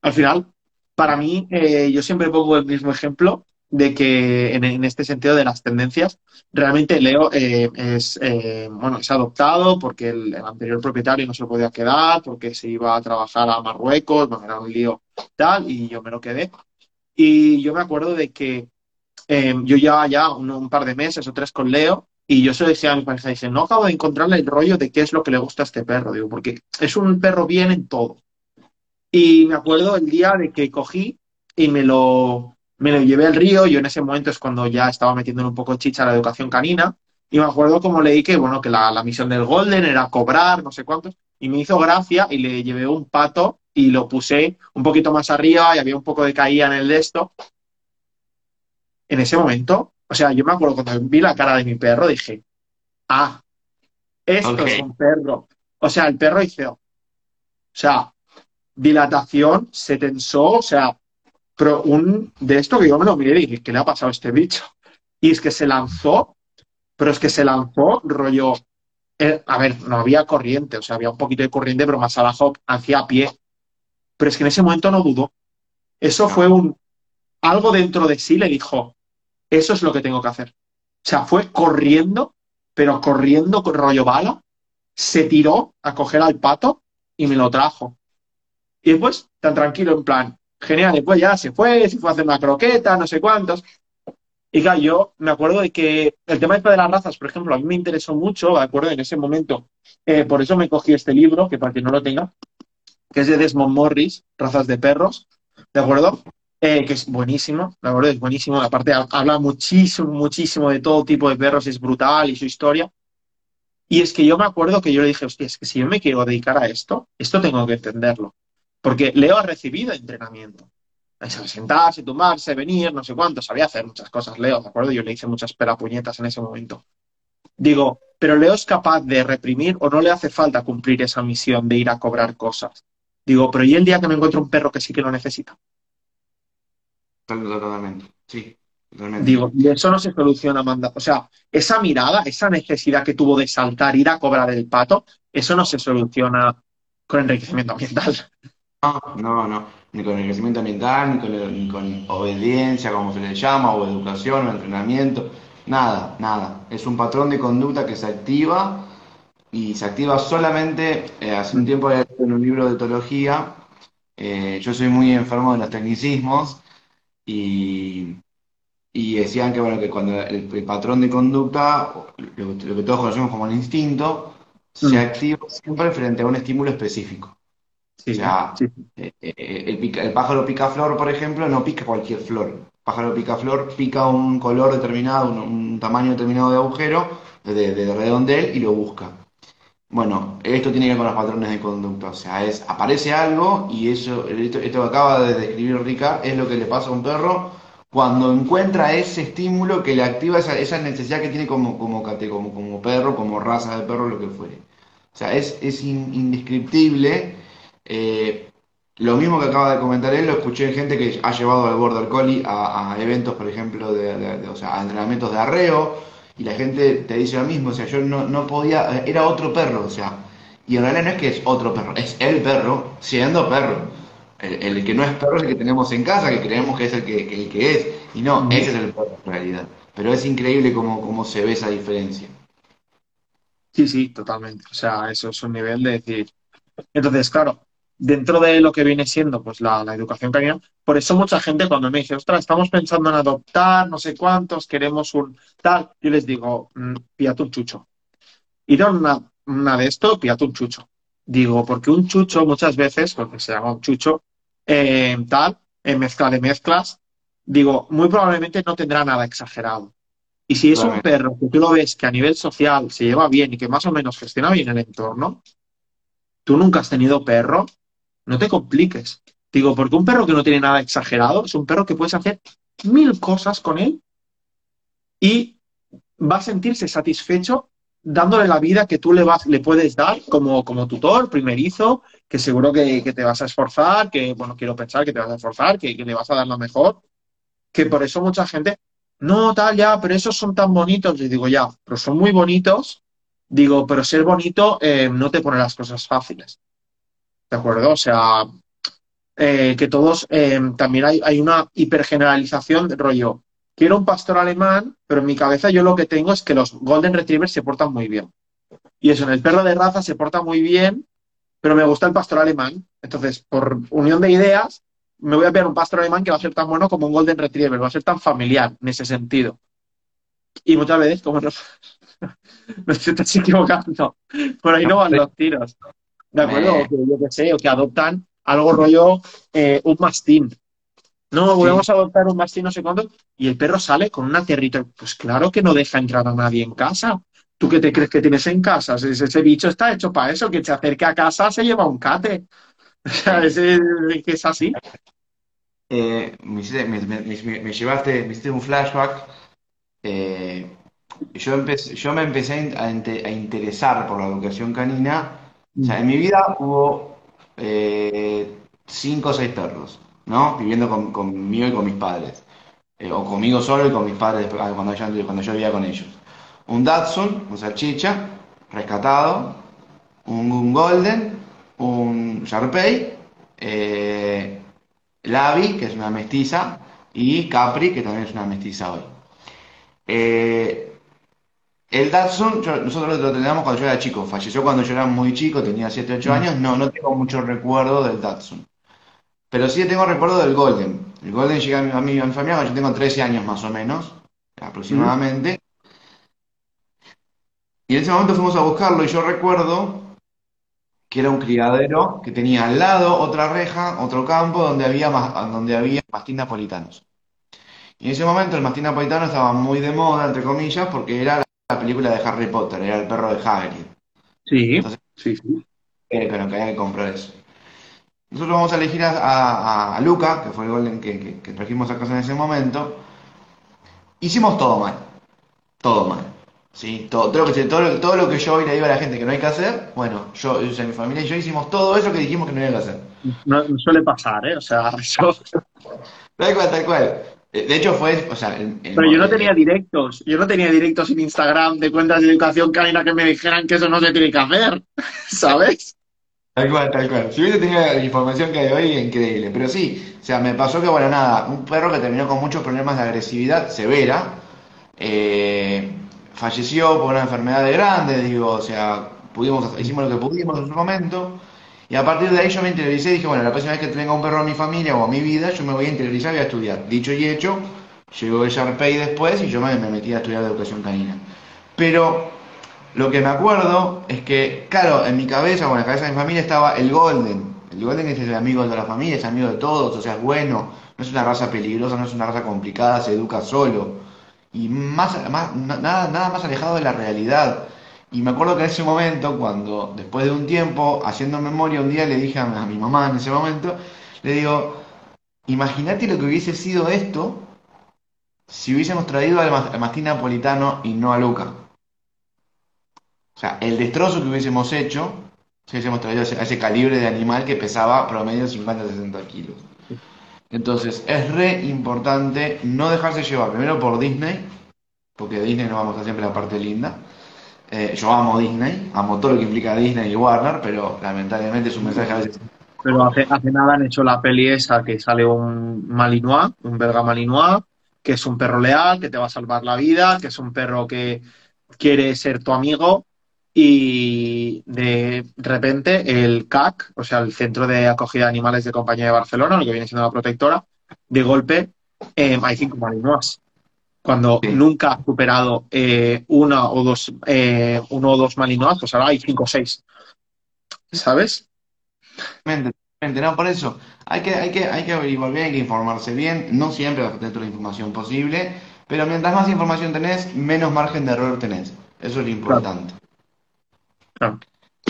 Al final, para mí, eh, yo siempre pongo el mismo ejemplo de que en, este sentido de las tendencias, realmente Leo eh, es, eh, bueno, es adoptado porque el, anterior propietario no se podía quedar, porque se iba a trabajar a Marruecos, bueno, era un lío tal, y yo me lo quedé. Y yo me acuerdo de que eh, yo ya, ya un, par de meses o tres con Leo, y yo se decía a mi pareja, no acabo de encontrarle el rollo de qué es lo que le gusta a este perro, digo, porque es un perro bien en todo. Y me acuerdo el día de que cogí y me lo, me lo llevé al río, yo en ese momento es cuando ya estaba metiendo un poco chicha la educación canina, y me acuerdo como leí que, bueno, que la, misión del Golden era cobrar, no sé cuántos, y me hizo gracia y le llevé un pato y lo puse un poquito más arriba y había un poco de caída en el de esto. En ese momento, o sea, yo me acuerdo cuando vi la cara de mi perro, dije, ah, esto es un perro. O sea, el perro hizo, o sea, dilatación, se tensó, o sea, pero un de esto que yo me lo miré y dije, ¿qué le ha pasado a este bicho? Y es que se lanzó, pero es que se lanzó rollo. Eh, a ver, no había corriente, o sea, había un poquito de corriente, pero más abajo hacia pie. Pero es que en ese momento no dudó. Eso fue un. Algo dentro de sí le dijo, eso es lo que tengo que hacer. O sea, fue corriendo, pero corriendo con rollo bala, se tiró a coger al pato y me lo trajo. Y después, tan tranquilo, en plan, genial, después ya se fue, se fue a hacer una croqueta, no sé cuántos. Y claro, yo me acuerdo de que el tema de las razas, por ejemplo, a mí me interesó mucho, de acuerdo, en ese momento. Eh, por eso me cogí este libro, que para quien no lo tenga, que es de Desmond Morris, Razas de Perros, ¿de acuerdo? Eh, que es buenísimo, de acuerdo, es buenísimo. Aparte, habla muchísimo, muchísimo de todo tipo de perros, es brutal y su historia. Y es que yo me acuerdo que yo le dije, hostia, es que si yo me quiero dedicar a esto, esto tengo que entenderlo. Porque Leo ha recibido entrenamiento. sentarse, tumbarse, venir, no sé cuánto. Sabía hacer muchas cosas, Leo, ¿de acuerdo? Yo le hice muchas perapuñetas en ese momento. Digo, pero Leo es capaz de reprimir o no le hace falta cumplir esa misión de ir a cobrar cosas. Digo, pero ¿y el día que me encuentro un perro que sí que lo necesita? Totalmente, sí. Totalmente. Digo, y eso no se soluciona, Amanda. O sea, esa mirada, esa necesidad que tuvo de saltar, ir a cobrar el pato, eso no se soluciona con enriquecimiento ambiental. <laughs> No, no, ni con enriquecimiento ambiental, ni con, obediencia, como se le llama, o educación, o entrenamiento, nada, nada. Es un patrón de conducta que se activa y se activa solamente, eh, hace un tiempo en un libro de etología, eh, yo soy muy enfermo de los tecnicismos y, decían que, bueno, que cuando el, patrón de conducta, lo, que todos conocemos como el instinto, se mm. activa siempre frente a un estímulo específico o sea, eh, eh, el, pájaro picaflor, por ejemplo, no pica cualquier flor. El pájaro picaflor pica un color determinado, un, tamaño determinado de agujero, de, de redondel y lo busca. Bueno, esto tiene que ver con los patrones de conducta, o sea, es, aparece algo y eso, esto, esto que acaba de describir Ricard es lo que le pasa a un perro cuando encuentra ese estímulo que le activa esa, esa necesidad que tiene como, como, como, como perro, como raza de perro, lo que fuere. O sea, es, es in- indescriptible. eh, lo mismo que acaba de comentar él, lo escuché en gente que ha llevado al Border Collie a, a eventos, por ejemplo, de, de- de- o sea, a entrenamientos de arreo, y la gente te dice lo mismo, o sea, yo no, no podía, era otro perro, o sea, y en realidad no es que es otro perro, es el perro siendo perro. El, el que no es perro es el que tenemos en casa, que creemos que es el que, el que es, y no, Ujú. ese es el perro en realidad. Pero es increíble cómo, cómo se ve esa diferencia. Sí, sí, totalmente. O sea, eso es un nivel de decir. Entonces, claro, dentro de lo que viene siendo pues la, la educación canina, por eso mucha gente cuando me dice, ostras, estamos pensando en adoptar, no sé cuántos, queremos un tal, yo les digo, mm, píllate un chucho. Ir a una, una de esto, píllate un chucho. Digo, porque un chucho muchas veces, porque se llama un chucho, eh, tal, en mezcla de mezclas, digo, muy probablemente no tendrá nada exagerado. Y si es un perro que tú lo ves que a nivel social se lleva bien y que más o menos gestiona bien el entorno, tú nunca has tenido perro, no te compliques. Digo, porque un perro que no tiene nada exagerado es un perro que puedes hacer mil cosas con él y va a sentirse satisfecho dándole la vida que tú le, vas, le puedes dar como, como tutor primerizo, que seguro que, que te vas a esforzar, que, bueno, quiero pensar que te vas a esforzar, que, le vas a dar lo mejor, que por eso mucha gente, no, tal, ya, pero esos son tan bonitos. Yo digo, ya, pero son muy bonitos. Digo, pero ser bonito eh, no te pone las cosas fáciles. ¿De acuerdo? O sea, eh, que todos, eh, también hay, hay una hipergeneralización de rollo. Quiero un pastor alemán, pero en mi cabeza yo lo que tengo es que los Golden Retrievers se portan muy bien. Y eso, en el perro de raza se porta muy bien, pero me gusta el pastor alemán. Entonces, por unión de ideas, me voy a ver un pastor alemán que va a ser tan bueno como un Golden Retriever, va a ser tan familiar en ese sentido. Y muchas veces, como no, <laughs> no te estás equivocando, por ahí no van los tiros. ¿De acuerdo? Me- O que yo qué sé, o que adoptan algo rollo eh, un mastín. No, Sí. volvemos a adoptar un mastín, no sé cuánto, y el perro sale con una territorio. Pues claro que no deja entrar a nadie en casa. ¿Tú qué te crees que tienes en casa? Ese, ese bicho está hecho para eso, que se acerque a casa se lleva un cate. <laughs> O sea, que es así. Eh, me, me- me- me- llevaste, me hiciste un flashback. Eh, yo, empecé, yo me empecé a, a interesar por la educación canina. En mi vida hubo eh, cinco o seis perros, ¿no? Viviendo con- conmigo y con mis padres. Eh, o conmigo solo y con mis padres ah, cuando yo, vivía con ellos. Un Dachshund, un salchicha, rescatado, un, un Golden, un Sharpei, eh, Lavi, que es una mestiza, y Capri, que también es una mestiza hoy. Eh, el Datsun, yo- nosotros lo teníamos cuando yo era chico, falleció cuando yo era muy chico, tenía 7, 8 años, no, no tengo mucho recuerdo del Datsun. Pero sí tengo recuerdo del Golden. El Golden llega a mi, a mi- a mi familia cuando yo tengo 13 años más o menos, aproximadamente. Y en ese momento fuimos a buscarlo y yo recuerdo que era un criadero que tenía al lado otra reja, otro campo donde había, donde había mastín napolitanos. Y en ese momento el mastín napolitano estaba muy de moda, entre comillas, porque era la película de Harry Potter, era el perro de Hagrid. Sí, Entonces, sí, sí. eh, pero que había que comprar eso. Nosotros vamos a elegir a, a- a Luca, que fue el golden que, que- que trajimos a casa en ese momento. Hicimos todo mal, todo mal. ¿sí? Todo, todo, lo que, todo, todo lo que yo hoy le digo a la gente que no hay que hacer, bueno, yo, o sea, mi familia y yo hicimos todo eso que dijimos que no había que hacer. No, no suele pasar, ¿eh? O sea, <laughs> eso. Tal cual, tal cual. Eh, De hecho fue, o sea, el- el- Pero yo no tenía directos. Yo no tenía directos en Instagram de cuentas de educación canina que me dijeran que eso no se tiene que hacer. <laughs> ¿Sabes? Tal cual, tal cual. Si hubiese tenido la información que hay hoy, increíble. Pero sí, o sea, me pasó que, bueno, nada, un perro que terminó con muchos problemas de agresividad severa, eh, falleció por una enfermedad de grande, digo, o sea, pudimos, hicimos lo que pudimos en su momento. Y a partir de ahí yo me interioricé y dije, bueno, la próxima vez que tenga un perro a mi familia o a mi vida, yo me voy a interiorizar y a estudiar. Dicho y hecho, llegó el Sharpei después y yo me metí a estudiar educación canina. Pero lo que me acuerdo es que, claro, en mi cabeza o en la cabeza de mi familia estaba el Golden. El Golden es el amigo de la familia, es amigo de todos, o sea, es bueno, no es una raza peligrosa, no es una raza complicada, se educa solo. y más, más, nada, nada más alejado de la realidad. Y me acuerdo que en ese momento, cuando después de un tiempo, haciendo memoria, un día le dije a, mi mamá en ese momento, le digo, imagínate lo que hubiese sido esto si hubiésemos traído al, mastín napolitano y no a Luca. O sea, el destrozo que hubiésemos hecho si hubiésemos traído a ese, calibre de animal que pesaba promedio 50-60 kilos. Entonces, es re importante no dejarse llevar primero por Disney, porque Disney no vamos a siempre la parte linda, eh, yo amo Disney, amo todo lo que implica Disney y Warner, pero lamentablemente es un mensaje a veces. Pero hace, hace nada han hecho la peli esa que sale un Malinois, un belga Malinois, que es un perro leal, que te va a salvar la vida, que es un perro que quiere ser tu amigo y de repente el CAC, o sea, el Centro de Acogida de Animales de Compañía de Barcelona, lo que viene siendo la protectora, de golpe eh, hay cinco Malinois cuando nunca ha superado eh, una o dos, eh, uno o dos malinois, pues ahora hay cinco o seis. ¿Sabes? No, por eso hay que, hay que, hay que averiguar bien, hay que informarse bien, no siempre vas a tener toda la información posible, pero mientras más información tenés, menos margen de error tenés. Eso es lo importante.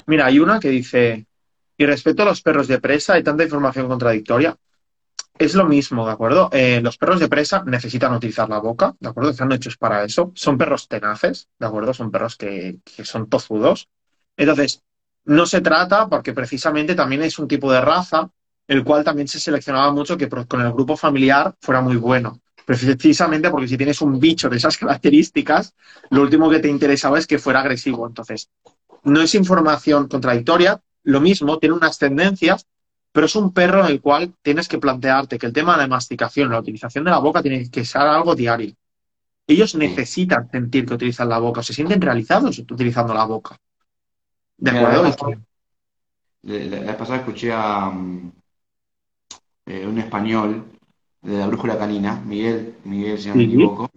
Mira, hay una que dice, y respecto a los perros de presa, hay tanta información contradictoria es lo mismo, ¿de acuerdo? Eh, los perros de presa necesitan utilizar la boca, ¿de acuerdo? Están hechos para eso. Son perros tenaces, ¿de acuerdo? Son perros que, son tozudos. Entonces, no se trata, porque precisamente también es un tipo de raza, el cual también se seleccionaba mucho que con el grupo familiar fuera muy bueno. Precisamente porque si tienes un bicho de esas <laughs> características, lo último que te interesaba es que fuera agresivo. Entonces, no es información contradictoria, lo mismo, tiene unas tendencias pero es un perro en el cual tienes que plantearte que el tema de la masticación, la utilización de la boca, tiene que ser algo diario. Ellos necesitan sentir que utilizan la boca, se sienten realizados utilizando la boca. ¿De acuerdo? La vez pasada escuché a eh, un español de la brújula canina, Miguel, Miguel, si no me equivoco,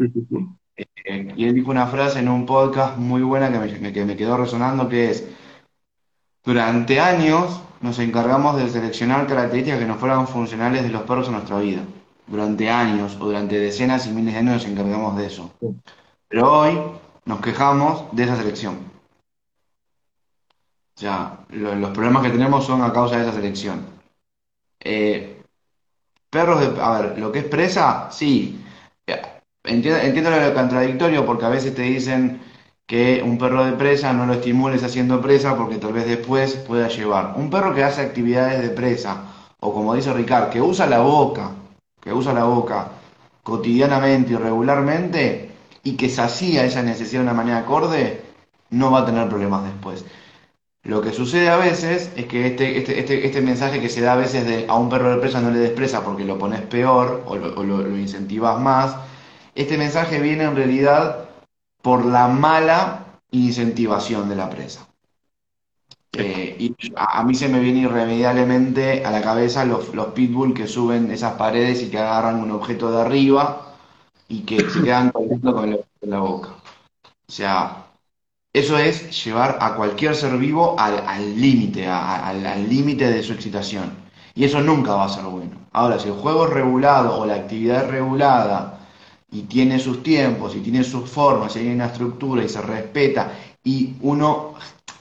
eh, y él dijo una frase en un podcast muy buena que me, que me quedó resonando, que es, durante años nos encargamos de seleccionar características que nos fueran funcionales de los perros en nuestra vida. Durante años o durante decenas y miles de años nos encargamos de eso. Pero hoy nos quejamos de esa selección. O sea, los problemas que tenemos son a causa de esa selección. Eh, perros de... A ver, lo que es presa, sí. Entiendo, entiendo lo contradictorio porque a veces te dicen que un perro de presa no lo estimules haciendo presa porque tal vez después pueda llevar. Un perro que hace actividades de presa, o como dice Ricard, que usa la boca, que usa la boca cotidianamente y regularmente, y que sacía esa necesidad de una manera acorde, no va a tener problemas después. Lo que sucede a veces es que este, este, este, este mensaje que se da a veces de a un perro de presa no le des presa porque lo pones peor o lo, o lo incentivas más, este mensaje viene en realidad por la mala incentivación de la presa. Eh, y a, mí se me viene irremediablemente a la cabeza los, los pitbull que suben esas paredes y que agarran un objeto de arriba y que se <coughs> quedan con la boca. O sea, eso es llevar a cualquier ser vivo al límite, al límite de su excitación. Y eso nunca va a ser bueno. Ahora, si el juego es regulado o la actividad es regulada y tiene sus tiempos y tiene sus formas y hay una estructura y se respeta y uno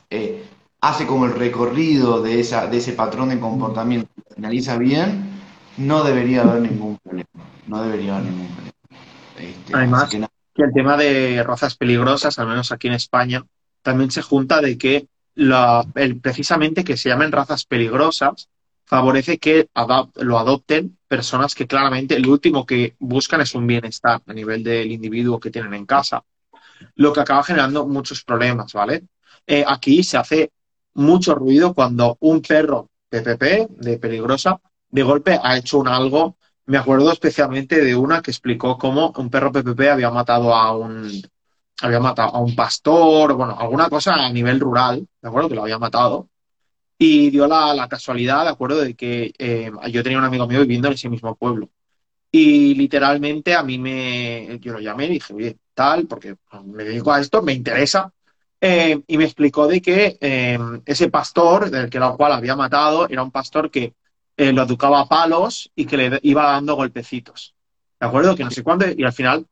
eh, hace como el recorrido de, esa, de ese patrón de comportamiento y finaliza bien, no debería haber ningún problema. No debería haber ningún problema. Este, Además, que, el tema de razas peligrosas, al menos aquí en España, también se junta de que la, el, precisamente que se llamen razas peligrosas favorece que lo adopten personas que claramente lo último que buscan es un bienestar a nivel del individuo que tienen en casa, lo que acaba generando muchos problemas, ¿vale? Eh, aquí se hace mucho ruido cuando un perro PPP de peligrosa de golpe ha hecho un algo. Me acuerdo especialmente de una que explicó cómo un perro PPP había matado a un había matado a un pastor, bueno, alguna cosa a nivel rural, ¿de acuerdo? Que lo había matado. Y dio la, casualidad, de acuerdo, de que eh, yo tenía un amigo mío viviendo en ese mismo pueblo. Y literalmente a mí me, yo lo llamé y dije, oye, tal, porque me dedico a esto, me interesa. Eh, y me explicó de que eh, ese pastor, del que la cual había matado, era un pastor que lo educaba a palos y que le iba dando golpecitos. ¿De acuerdo? Que no sé cuándo, y al final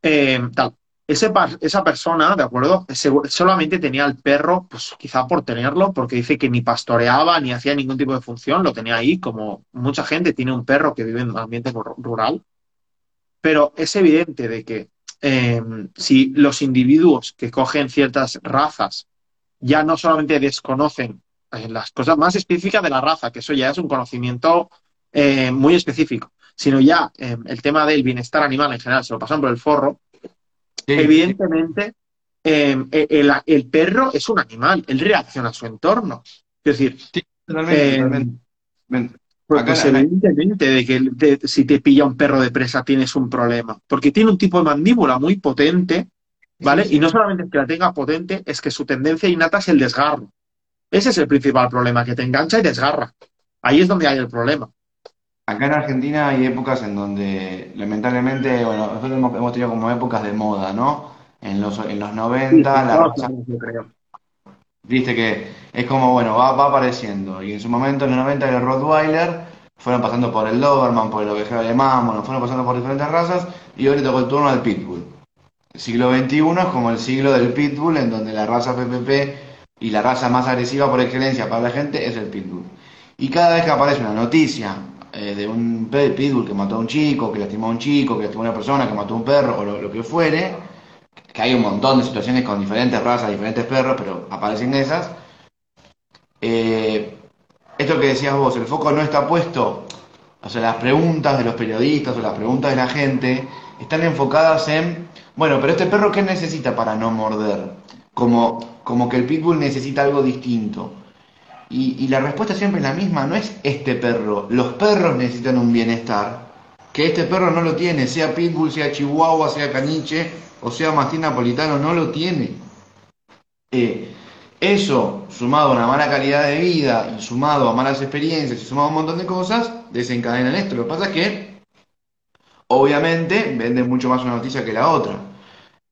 tal. Ese, esa persona, ¿de acuerdo? solamente tenía el perro, pues quizá por tenerlo, porque dice que ni pastoreaba ni hacía ningún tipo de función, lo tenía ahí, como mucha gente tiene un perro que vive en un ambiente rural. Pero es evidente de que eh, si los individuos que cogen ciertas razas ya no solamente desconocen eh, las cosas más específicas de la raza, que eso ya es un conocimiento eh, muy específico, sino ya el tema del bienestar animal en general se lo pasan por el forro, evidentemente em, e, el, perro es un animal, él reacciona a su entorno. Es decir, em, pues evidentemente de que si te pilla un perro de presa tienes un problema, porque tiene un tipo de mandíbula muy potente, ¿vale? Y no solamente es que la tenga potente, es que su tendencia innata es el desgarro. Ese es el principal problema, que te engancha y desgarra. Ahí es donde hay el problema. Acá en Argentina hay épocas en donde, lamentablemente, bueno, nosotros hemos, tenido como épocas de moda, ¿no? En los, en los 90, la raza, viste que es como, bueno, va, va apareciendo. Y en su momento, en los 90, el Rottweiler, fueron pasando por el Doberman, por el ovejero alemán, bueno, fueron pasando por diferentes razas, y hoy le tocó el turno al Pitbull. El siglo XXI es como el siglo del Pitbull, en donde la raza PPP y la raza más agresiva por excelencia para la gente es el Pitbull. Y cada vez que aparece una noticia eh, de un pitbull que mató a un chico, que lastimó a un chico, que lastimó a una persona, que mató a un perro o lo, que fuere, que hay un montón de situaciones con diferentes razas, diferentes perros, pero aparecen esas. Eh, esto que decías vos, el foco no está puesto, o sea, las preguntas de los periodistas o las preguntas de la gente están enfocadas en, bueno, pero este perro, ¿qué necesita para no morder? Como, como que el pitbull necesita algo distinto. Y, la respuesta siempre es la misma, no es este perro. Los perros necesitan un bienestar, que este perro no lo tiene, sea pitbull, sea chihuahua, sea caniche o sea mastín napolitano, no lo tiene. Eh, eso, sumado a una mala calidad de vida, y sumado a malas experiencias, y sumado a un montón de cosas, desencadenan esto. Lo que pasa es que, obviamente, vende mucho más una noticia que la otra.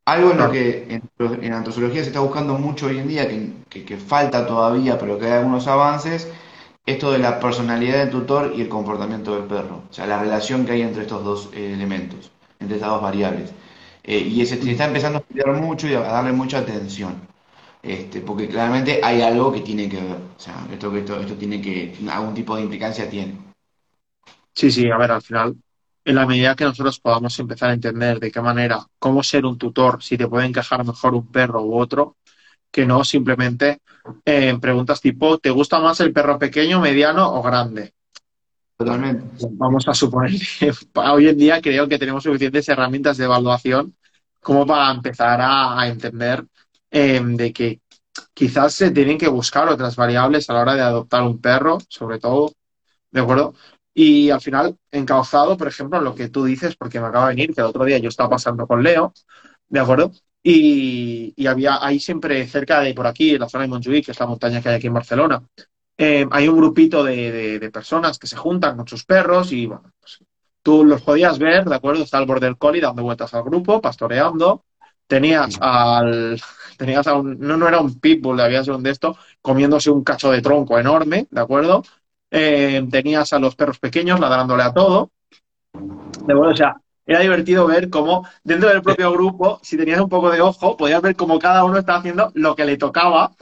Algo en lo que en, en antrozoología se está buscando mucho hoy en día, que, falta todavía, pero que hay algunos avances, esto de la personalidad del tutor y el comportamiento del perro. O sea, la relación que hay entre estos dos eh, elementos, entre estas dos variables. Eh, y se, está empezando a estudiar mucho y a darle mucha atención. Este, porque claramente hay algo que tiene que ver. O sea, esto, esto, esto tiene que, algún tipo de implicancia tiene. Sí, sí, a ver, al final en la medida que nosotros podamos empezar a entender de qué manera, cómo ser un tutor, si te puede encajar mejor un perro u otro, que no simplemente en eh, preguntas tipo, ¿te gusta más el perro pequeño, mediano o grande? Totalmente. Vamos a suponer que <laughs> hoy en día creo que tenemos suficientes herramientas de evaluación como para empezar a, entender em, de que quizás se tienen que buscar otras variables a la hora de adoptar un perro, sobre todo, ¿de acuerdo? Y al final, encauzado, por ejemplo, en lo que tú dices, porque me acaba de venir, que el otro día yo estaba pasando con Leo, ¿de acuerdo? Y, había ahí siempre cerca de por aquí, en la zona de Montjuïc, que es la montaña que hay aquí en Barcelona, eh, hay un grupito de, personas que se juntan con sus perros y, bueno, pues, tú los podías ver, ¿de acuerdo? Está el Border Collie dando vueltas al grupo, pastoreando. Tenías al. <laughs> Tenías a un. No, no era un pitbull, había sido un de esto, comiéndose un cacho de tronco enorme, ¿de acuerdo? Eh, tenías a los perros pequeños ladrándole a todo. De bueno, o sea, era divertido ver cómo dentro del propio grupo, si tenías un poco de ojo, podías ver cómo cada uno estaba haciendo lo que le tocaba.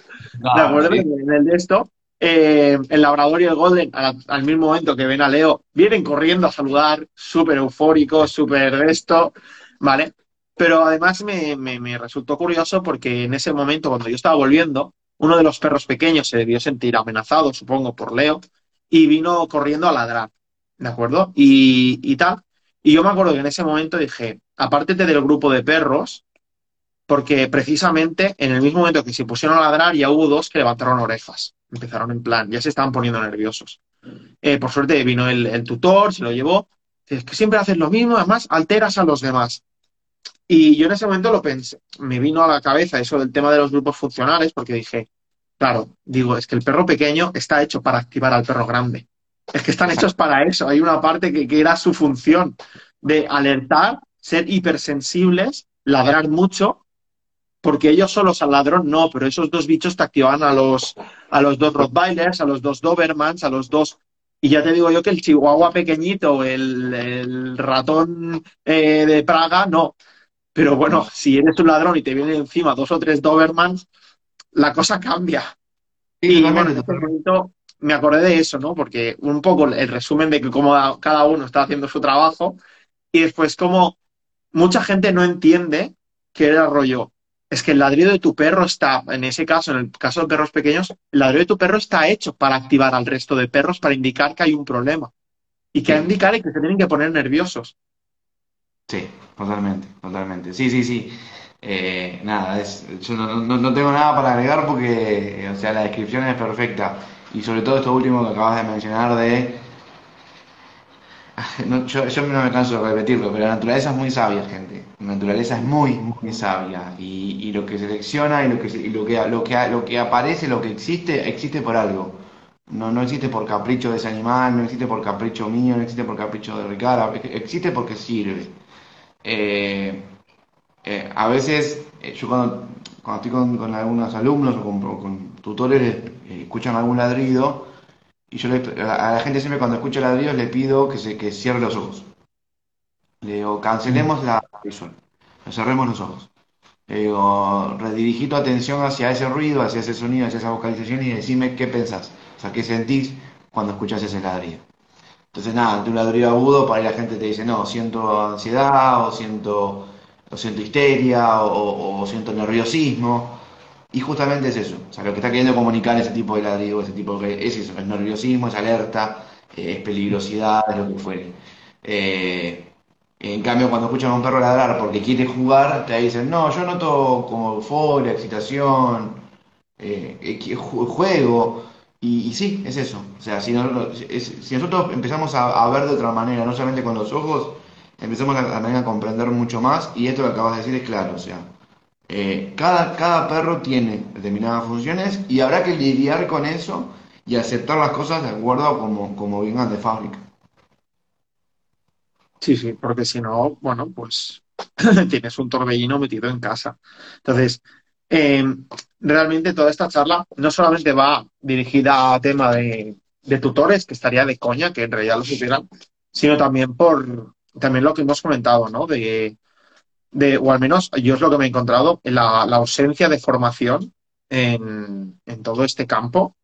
¿De acuerdo? En el de esto. Eh, el labrador y el golden, al, mismo momento que ven a Leo, vienen corriendo a saludar, súper eufóricos, súper esto, ¿vale? Pero además me, me, resultó curioso porque en ese momento, cuando yo estaba volviendo, uno de los perros pequeños se debió sentir amenazado, supongo, por Leo, y vino corriendo a ladrar, ¿de acuerdo? Y, tal. Y yo me acuerdo que en ese momento dije, aparte del grupo de perros, porque precisamente en el mismo momento que se pusieron a ladrar ya hubo dos que levantaron orejas, empezaron en plan, ya se estaban poniendo nerviosos. Eh, por suerte vino el, tutor, se lo llevó, es que siempre haces lo mismo, además alteras a los demás. Y yo en ese momento lo pensé, me vino a la cabeza eso del tema de los grupos funcionales, porque dije, Claro, digo, es que el perro pequeño está hecho para activar al perro grande. Es que están hechos para eso. Hay una parte que, era su función de alertar, ser hipersensibles, ladrar mucho, porque ellos solos al ladrón no, pero esos dos bichos te activan a los, a los dos Rottweilers, a los dos Dobermans, a los dos. Y ya te digo yo que el chihuahua pequeñito, el, ratón eh, de Praga, no. Pero bueno, si eres un ladrón y te vienen encima dos o tres Dobermans, la cosa cambia. Sí, Y bueno, en este momento me acordé de eso, ¿no? Porque un poco el resumen de que cómo cada uno está haciendo su trabajo y después como mucha gente no entiende que era rollo. Es que el ladrido de tu perro está, en ese caso, en el caso de perros pequeños, el ladrido de tu perro está hecho para activar al resto de perros para indicar que hay un problema y que Sí, indicar y que se tienen que poner nerviosos. sí, totalmente, totalmente. Sí, sí, sí. Eh, nada, es, yo no, no- no tengo nada para agregar porque, o sea, la descripción es perfecta. Y sobre todo esto último que acabas de mencionar de <laughs> No, yo, no me canso de repetirlo, pero la naturaleza es muy sabia, gente. La naturaleza es muy, muy sabia. Y, y lo que selecciona y lo que, y lo que, lo que, lo que aparece, lo que existe, existe por algo. No, no existe por capricho de ese animal, no existe por capricho mío, no existe por capricho de Ricardo, ex- existe porque sirve. Eh, eh, a veces, eh, yo cuando, cuando estoy con, algunos alumnos o con, con tutores, eh, escuchan algún ladrido. Y yo le- a la gente siempre cuando escucha ladridos le pido que se que cierre los ojos. Le digo, cancelemos la visual, cerremos los ojos. Le digo, redirigí tu atención hacia ese ruido, hacia ese sonido, hacia esa vocalización y decime qué pensás, o sea, qué sentís cuando escuchas ese ladrido. Entonces, nada, ante un ladrido agudo, para ahí la gente te dice, no, siento ansiedad, o siento, o siento histeria, o, siento nerviosismo. Y justamente es eso, o sea, lo que está queriendo comunicar ese tipo de ladrido, ese tipo de... es eso, es nerviosismo, es alerta, eh, es peligrosidad, es lo que fuere. Eh, en cambio, cuando escuchan a un perro ladrar porque quiere jugar, te dicen, no, yo noto como euforia, excitación, eh, eh, juego, y, sí, es eso. O sea, si, no- si nosotros empezamos a ver de otra manera, no solamente con los ojos, empezamos a, a comprender mucho más, y esto que acabas de decir es claro, o sea, eh, cada, cada perro tiene determinadas funciones y habrá que lidiar con eso y aceptar las cosas de acuerdo a como, como vengan de fábrica. Sí, sí, porque si no, bueno, pues <clears throat> tienes un torbellino metido en casa. Entonces, eh, realmente toda esta charla no solamente va dirigida a tema de, de tutores, que estaría de coña, que en realidad lo supieran, sino también por también lo que hemos comentado, ¿no? De, de, o al menos yo es lo que me he encontrado, la, la ausencia de formación en, todo este campo,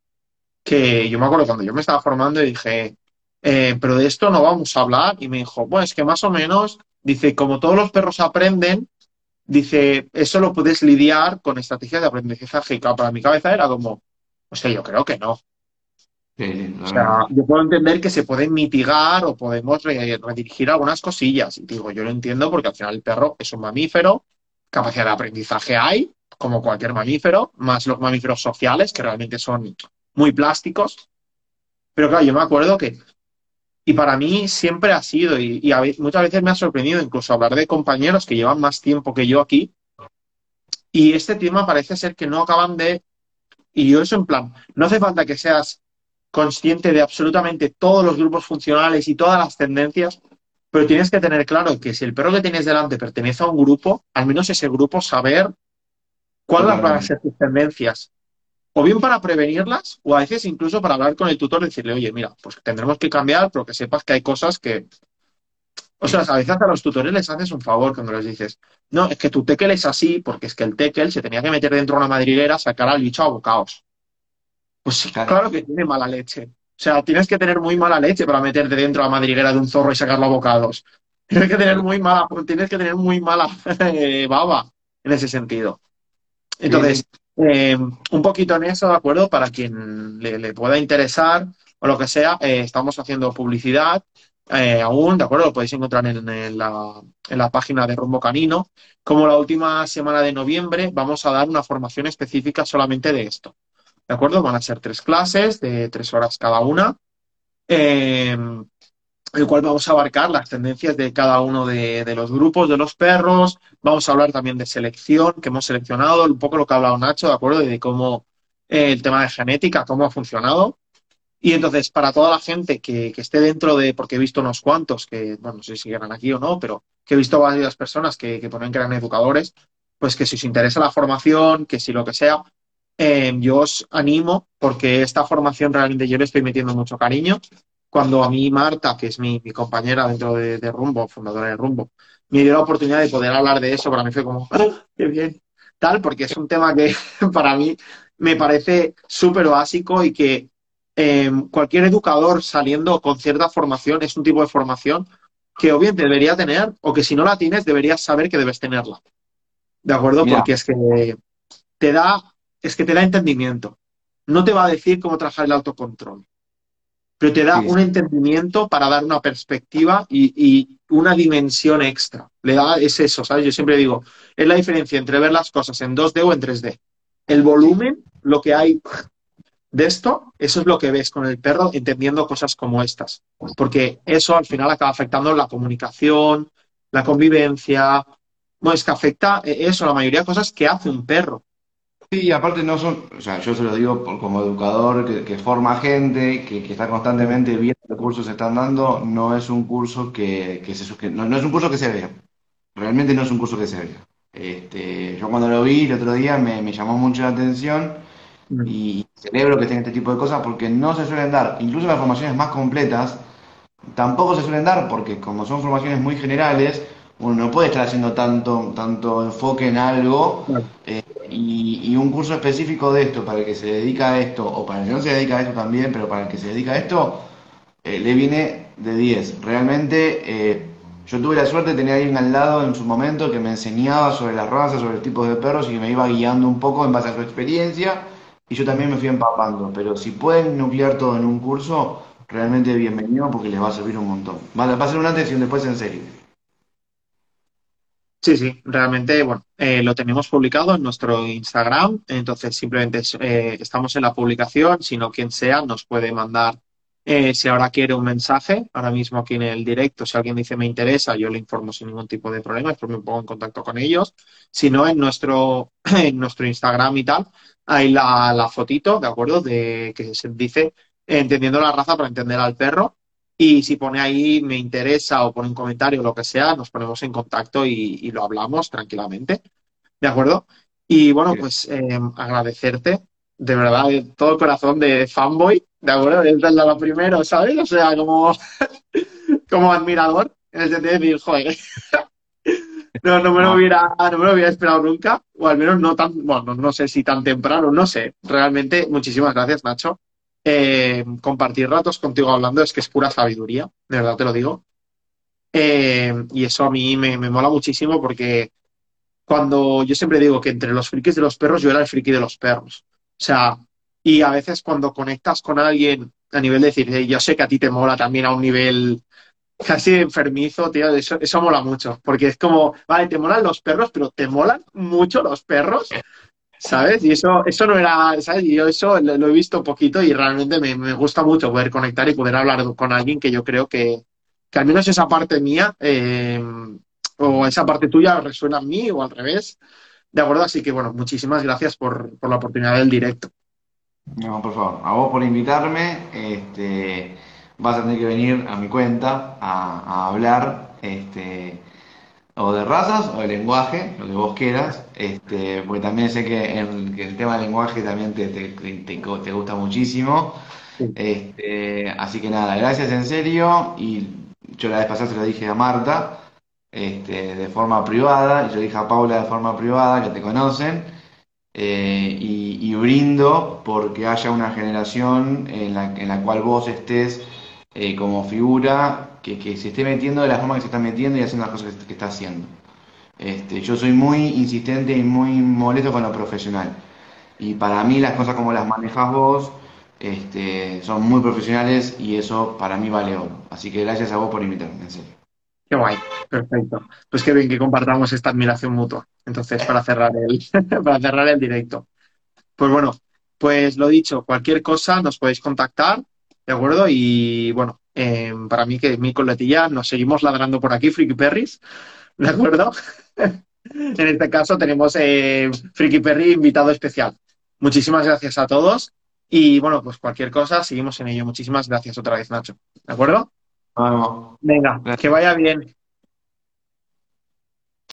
que yo me acuerdo cuando yo me estaba formando y dije, eh, pero de esto no vamos a hablar, y me dijo, bueno, es que más o menos, dice, como todos los perros aprenden, dice, eso lo puedes lidiar con estrategias de aprendizaje. Para mi cabeza era como, o sea, yo creo que no. Sí, sí, O sea, totalmente. yo puedo entender que se pueden mitigar o podemos re- redirigir algunas cosillas. Y digo, yo lo entiendo porque al final el perro es un mamífero, capacidad de aprendizaje hay, como cualquier mamífero, más los mamíferos sociales, que realmente son muy plásticos. Pero claro, yo me acuerdo que, y para mí siempre ha sido, y, y a ve- muchas veces me ha sorprendido incluso hablar de compañeros que llevan más tiempo que yo aquí, y este tema parece ser que no acaban de, y yo eso en plan, no hace falta que seas consciente de absolutamente todos los grupos funcionales y todas las tendencias, pero tienes que tener claro que si el perro que tienes delante pertenece a un grupo, al menos ese grupo saber cuáles van a ser sus tendencias, o bien para prevenirlas, o a veces incluso para hablar con el tutor y decirle, oye, mira, pues tendremos que cambiar, pero que sepas que hay cosas que... O sea, a veces a los tutores les haces un favor cuando les dices, no, es que tu tekel es así, porque es que el tekel se tenía que meter dentro de una madriguera, sacar al bicho a bocaos. Pues sí, Claro. que tiene mala leche. O sea, tienes que tener muy mala leche para meterte dentro de la madriguera de un zorro y sacarlo a bocados. <laughs> Tienes que tener muy mala, tienes que tener muy mala <laughs> baba en ese sentido. Entonces, eh, un poquito en eso, ¿de acuerdo? Para quien le, pueda interesar o lo que sea, eh, estamos haciendo publicidad eh, aún, ¿de acuerdo? Lo podéis encontrar en, en la, en la página de Rumbo Canino. Como la última semana de noviembre, vamos a dar una formación específica solamente de esto. ¿De acuerdo? Van a ser tres clases de tres horas cada una. Eh, el cual vamos a abarcar las tendencias de cada uno de, de, los grupos de los perros. Vamos a hablar también de selección, que hemos seleccionado, un poco lo que ha hablado Nacho, ¿de acuerdo? De cómo eh, el tema de genética, cómo ha funcionado. Y entonces, para toda la gente que, que, esté dentro de, porque he visto unos cuantos, que, bueno, no sé si eran aquí o no, pero que he visto varias personas que, que ponen que eran educadores, pues que si os interesa la formación, que si lo que sea, eh, yo os animo, porque esta formación realmente yo le estoy metiendo mucho cariño cuando a mí Marta, que es mi, mi compañera dentro de, de, Rumbo, fundadora de Rumbo, me dio la oportunidad de poder hablar de eso, para mí fue como, <laughs> ¡Ah, qué bien, tal, porque es un tema que <laughs> para mí me parece súper básico y que eh, cualquier educador saliendo con cierta formación es un tipo de formación que o bien debería tener o que si no la tienes deberías saber que debes tenerla. ¿De acuerdo? Mira. Porque es que te da, es que te da entendimiento. No te va a decir cómo trabajar el autocontrol, pero te da Sí. un entendimiento para dar una perspectiva y, y una dimensión extra. Le da, es eso, ¿sabes? Yo siempre digo, es la diferencia entre ver las cosas en 2D o en 3D. El volumen, lo que hay de esto, eso es lo que ves con el perro entendiendo cosas como estas. Porque eso al final acaba afectando la comunicación, la convivencia. Bueno, es que afecta eh, eso, la mayoría de cosas que hace un perro. Sí, aparte no son, o sea, yo se lo digo por- como educador que, que forma gente, que, que está constantemente viendo qué cursos se están dando, no es un curso que, que se que- no, no es un curso que se vea. Realmente no es un curso que se vea. Este, yo cuando lo vi el otro día me, me llamó mucho la atención y celebro que estén este tipo de cosas porque no se suelen dar. Incluso las formaciones más completas tampoco se suelen dar porque como son formaciones muy generales, uno no puede estar haciendo tanto, tanto enfoque en algo eh, y, y un curso específico de esto para el que se dedica a esto, o para el que no se dedica a esto también, pero para el que se dedica a esto, eh, le viene de 10. Realmente eh, yo tuve la suerte de tener a alguien al lado en su momento que me enseñaba sobre las razas, sobre los tipos de perros y que me iba guiando un poco en base a su experiencia y yo también me fui empapando. Pero si pueden nuclear todo en un curso, realmente bienvenido porque les va a servir un montón. Va, a ser un antes y un después en serio. Sí, sí, realmente, bueno, eh, lo tenemos publicado en nuestro Instagram, entonces simplemente es, eh, estamos en la publicación, si no quien sea nos puede mandar, eh, si ahora quiere un mensaje, ahora mismo aquí en el directo, si alguien dice me interesa, yo le informo sin ningún tipo de problema, después me pongo en contacto con ellos, si no en nuestro, <clears throat> en nuestro Instagram y tal, hay la, la fotito, ¿de acuerdo? De que se dice entendiendo la raza para entender al perro. Y si pone ahí me interesa o pone un comentario o lo que sea, nos ponemos en contacto y, y lo hablamos tranquilamente. ¿De acuerdo? Y bueno, Sí. pues eh, agradecerte, de verdad, de todo corazón de fanboy, ¿de acuerdo? Desde lo primero, ¿sabes? O sea, como, <laughs> como admirador, en el sentido de decir, joder, <laughs> no, no me lo hubiera, no me lo hubiera esperado nunca, o al menos no tan, bueno, no sé si tan temprano, no sé. Realmente, muchísimas gracias, Nacho. Eh, compartir ratos contigo hablando es que es pura sabiduría, de verdad te lo digo. Eh, y eso a mí me, me mola muchísimo porque cuando yo siempre digo que entre los frikis de los perros, yo era el friki de los perros. O sea, y a veces cuando conectas con alguien a nivel de decir, "Eh, yo sé que a ti te mola también a un nivel casi enfermizo, tío, eso, eso mola mucho. Porque es como, vale, te molan los perros, pero te molan mucho los perros. ¿Sabes? Y eso, eso no era, ¿sabes? Y yo eso lo, he visto poquito y realmente me, me gusta mucho poder conectar y poder hablar con alguien que yo creo que, que al menos esa parte mía eh, o esa parte tuya resuena en mí o al revés. ¿De acuerdo? Así que bueno, muchísimas gracias por, por la oportunidad del directo. No, por favor, a vos por invitarme, este, vas a tener que venir a mi cuenta a, a hablar, este, o de razas o de lenguaje, lo que vos quieras, este, porque también sé que el, que el tema del lenguaje también te, te, te- te gusta muchísimo, Sí. este, así que nada, gracias en serio, y yo la vez pasada se lo dije a Marta, este, de forma privada, y yo dije a Paula de forma privada, que te conocen, eh, y, y brindo porque haya una generación en la, en la cual vos estés eh, como figura, que, que se esté metiendo de la forma que se está metiendo y haciendo las cosas que, que está haciendo. Este, yo soy muy insistente y muy molesto con lo profesional. Y para mí las cosas como las manejas vos este, son muy profesionales y eso para mí vale oro. Así que gracias a vos por invitarme, en serio. Qué guay, perfecto. Pues qué bien que compartamos esta admiración mutua. Entonces, para cerrar el, <laughs> para cerrar el directo. Pues bueno, pues lo dicho, cualquier cosa nos podéis contactar, ¿de acuerdo? Y bueno, eh, para mí que mi coletilla, nos seguimos ladrando por aquí, Friki Perris, ¿de acuerdo? <laughs> En este caso tenemos eh, Friki Perry invitado especial. Muchísimas gracias a todos y bueno, pues cualquier cosa, seguimos en ello. Muchísimas gracias otra vez, Nacho. ¿De acuerdo? Nos vemos. Venga, Gracias. que vaya bien.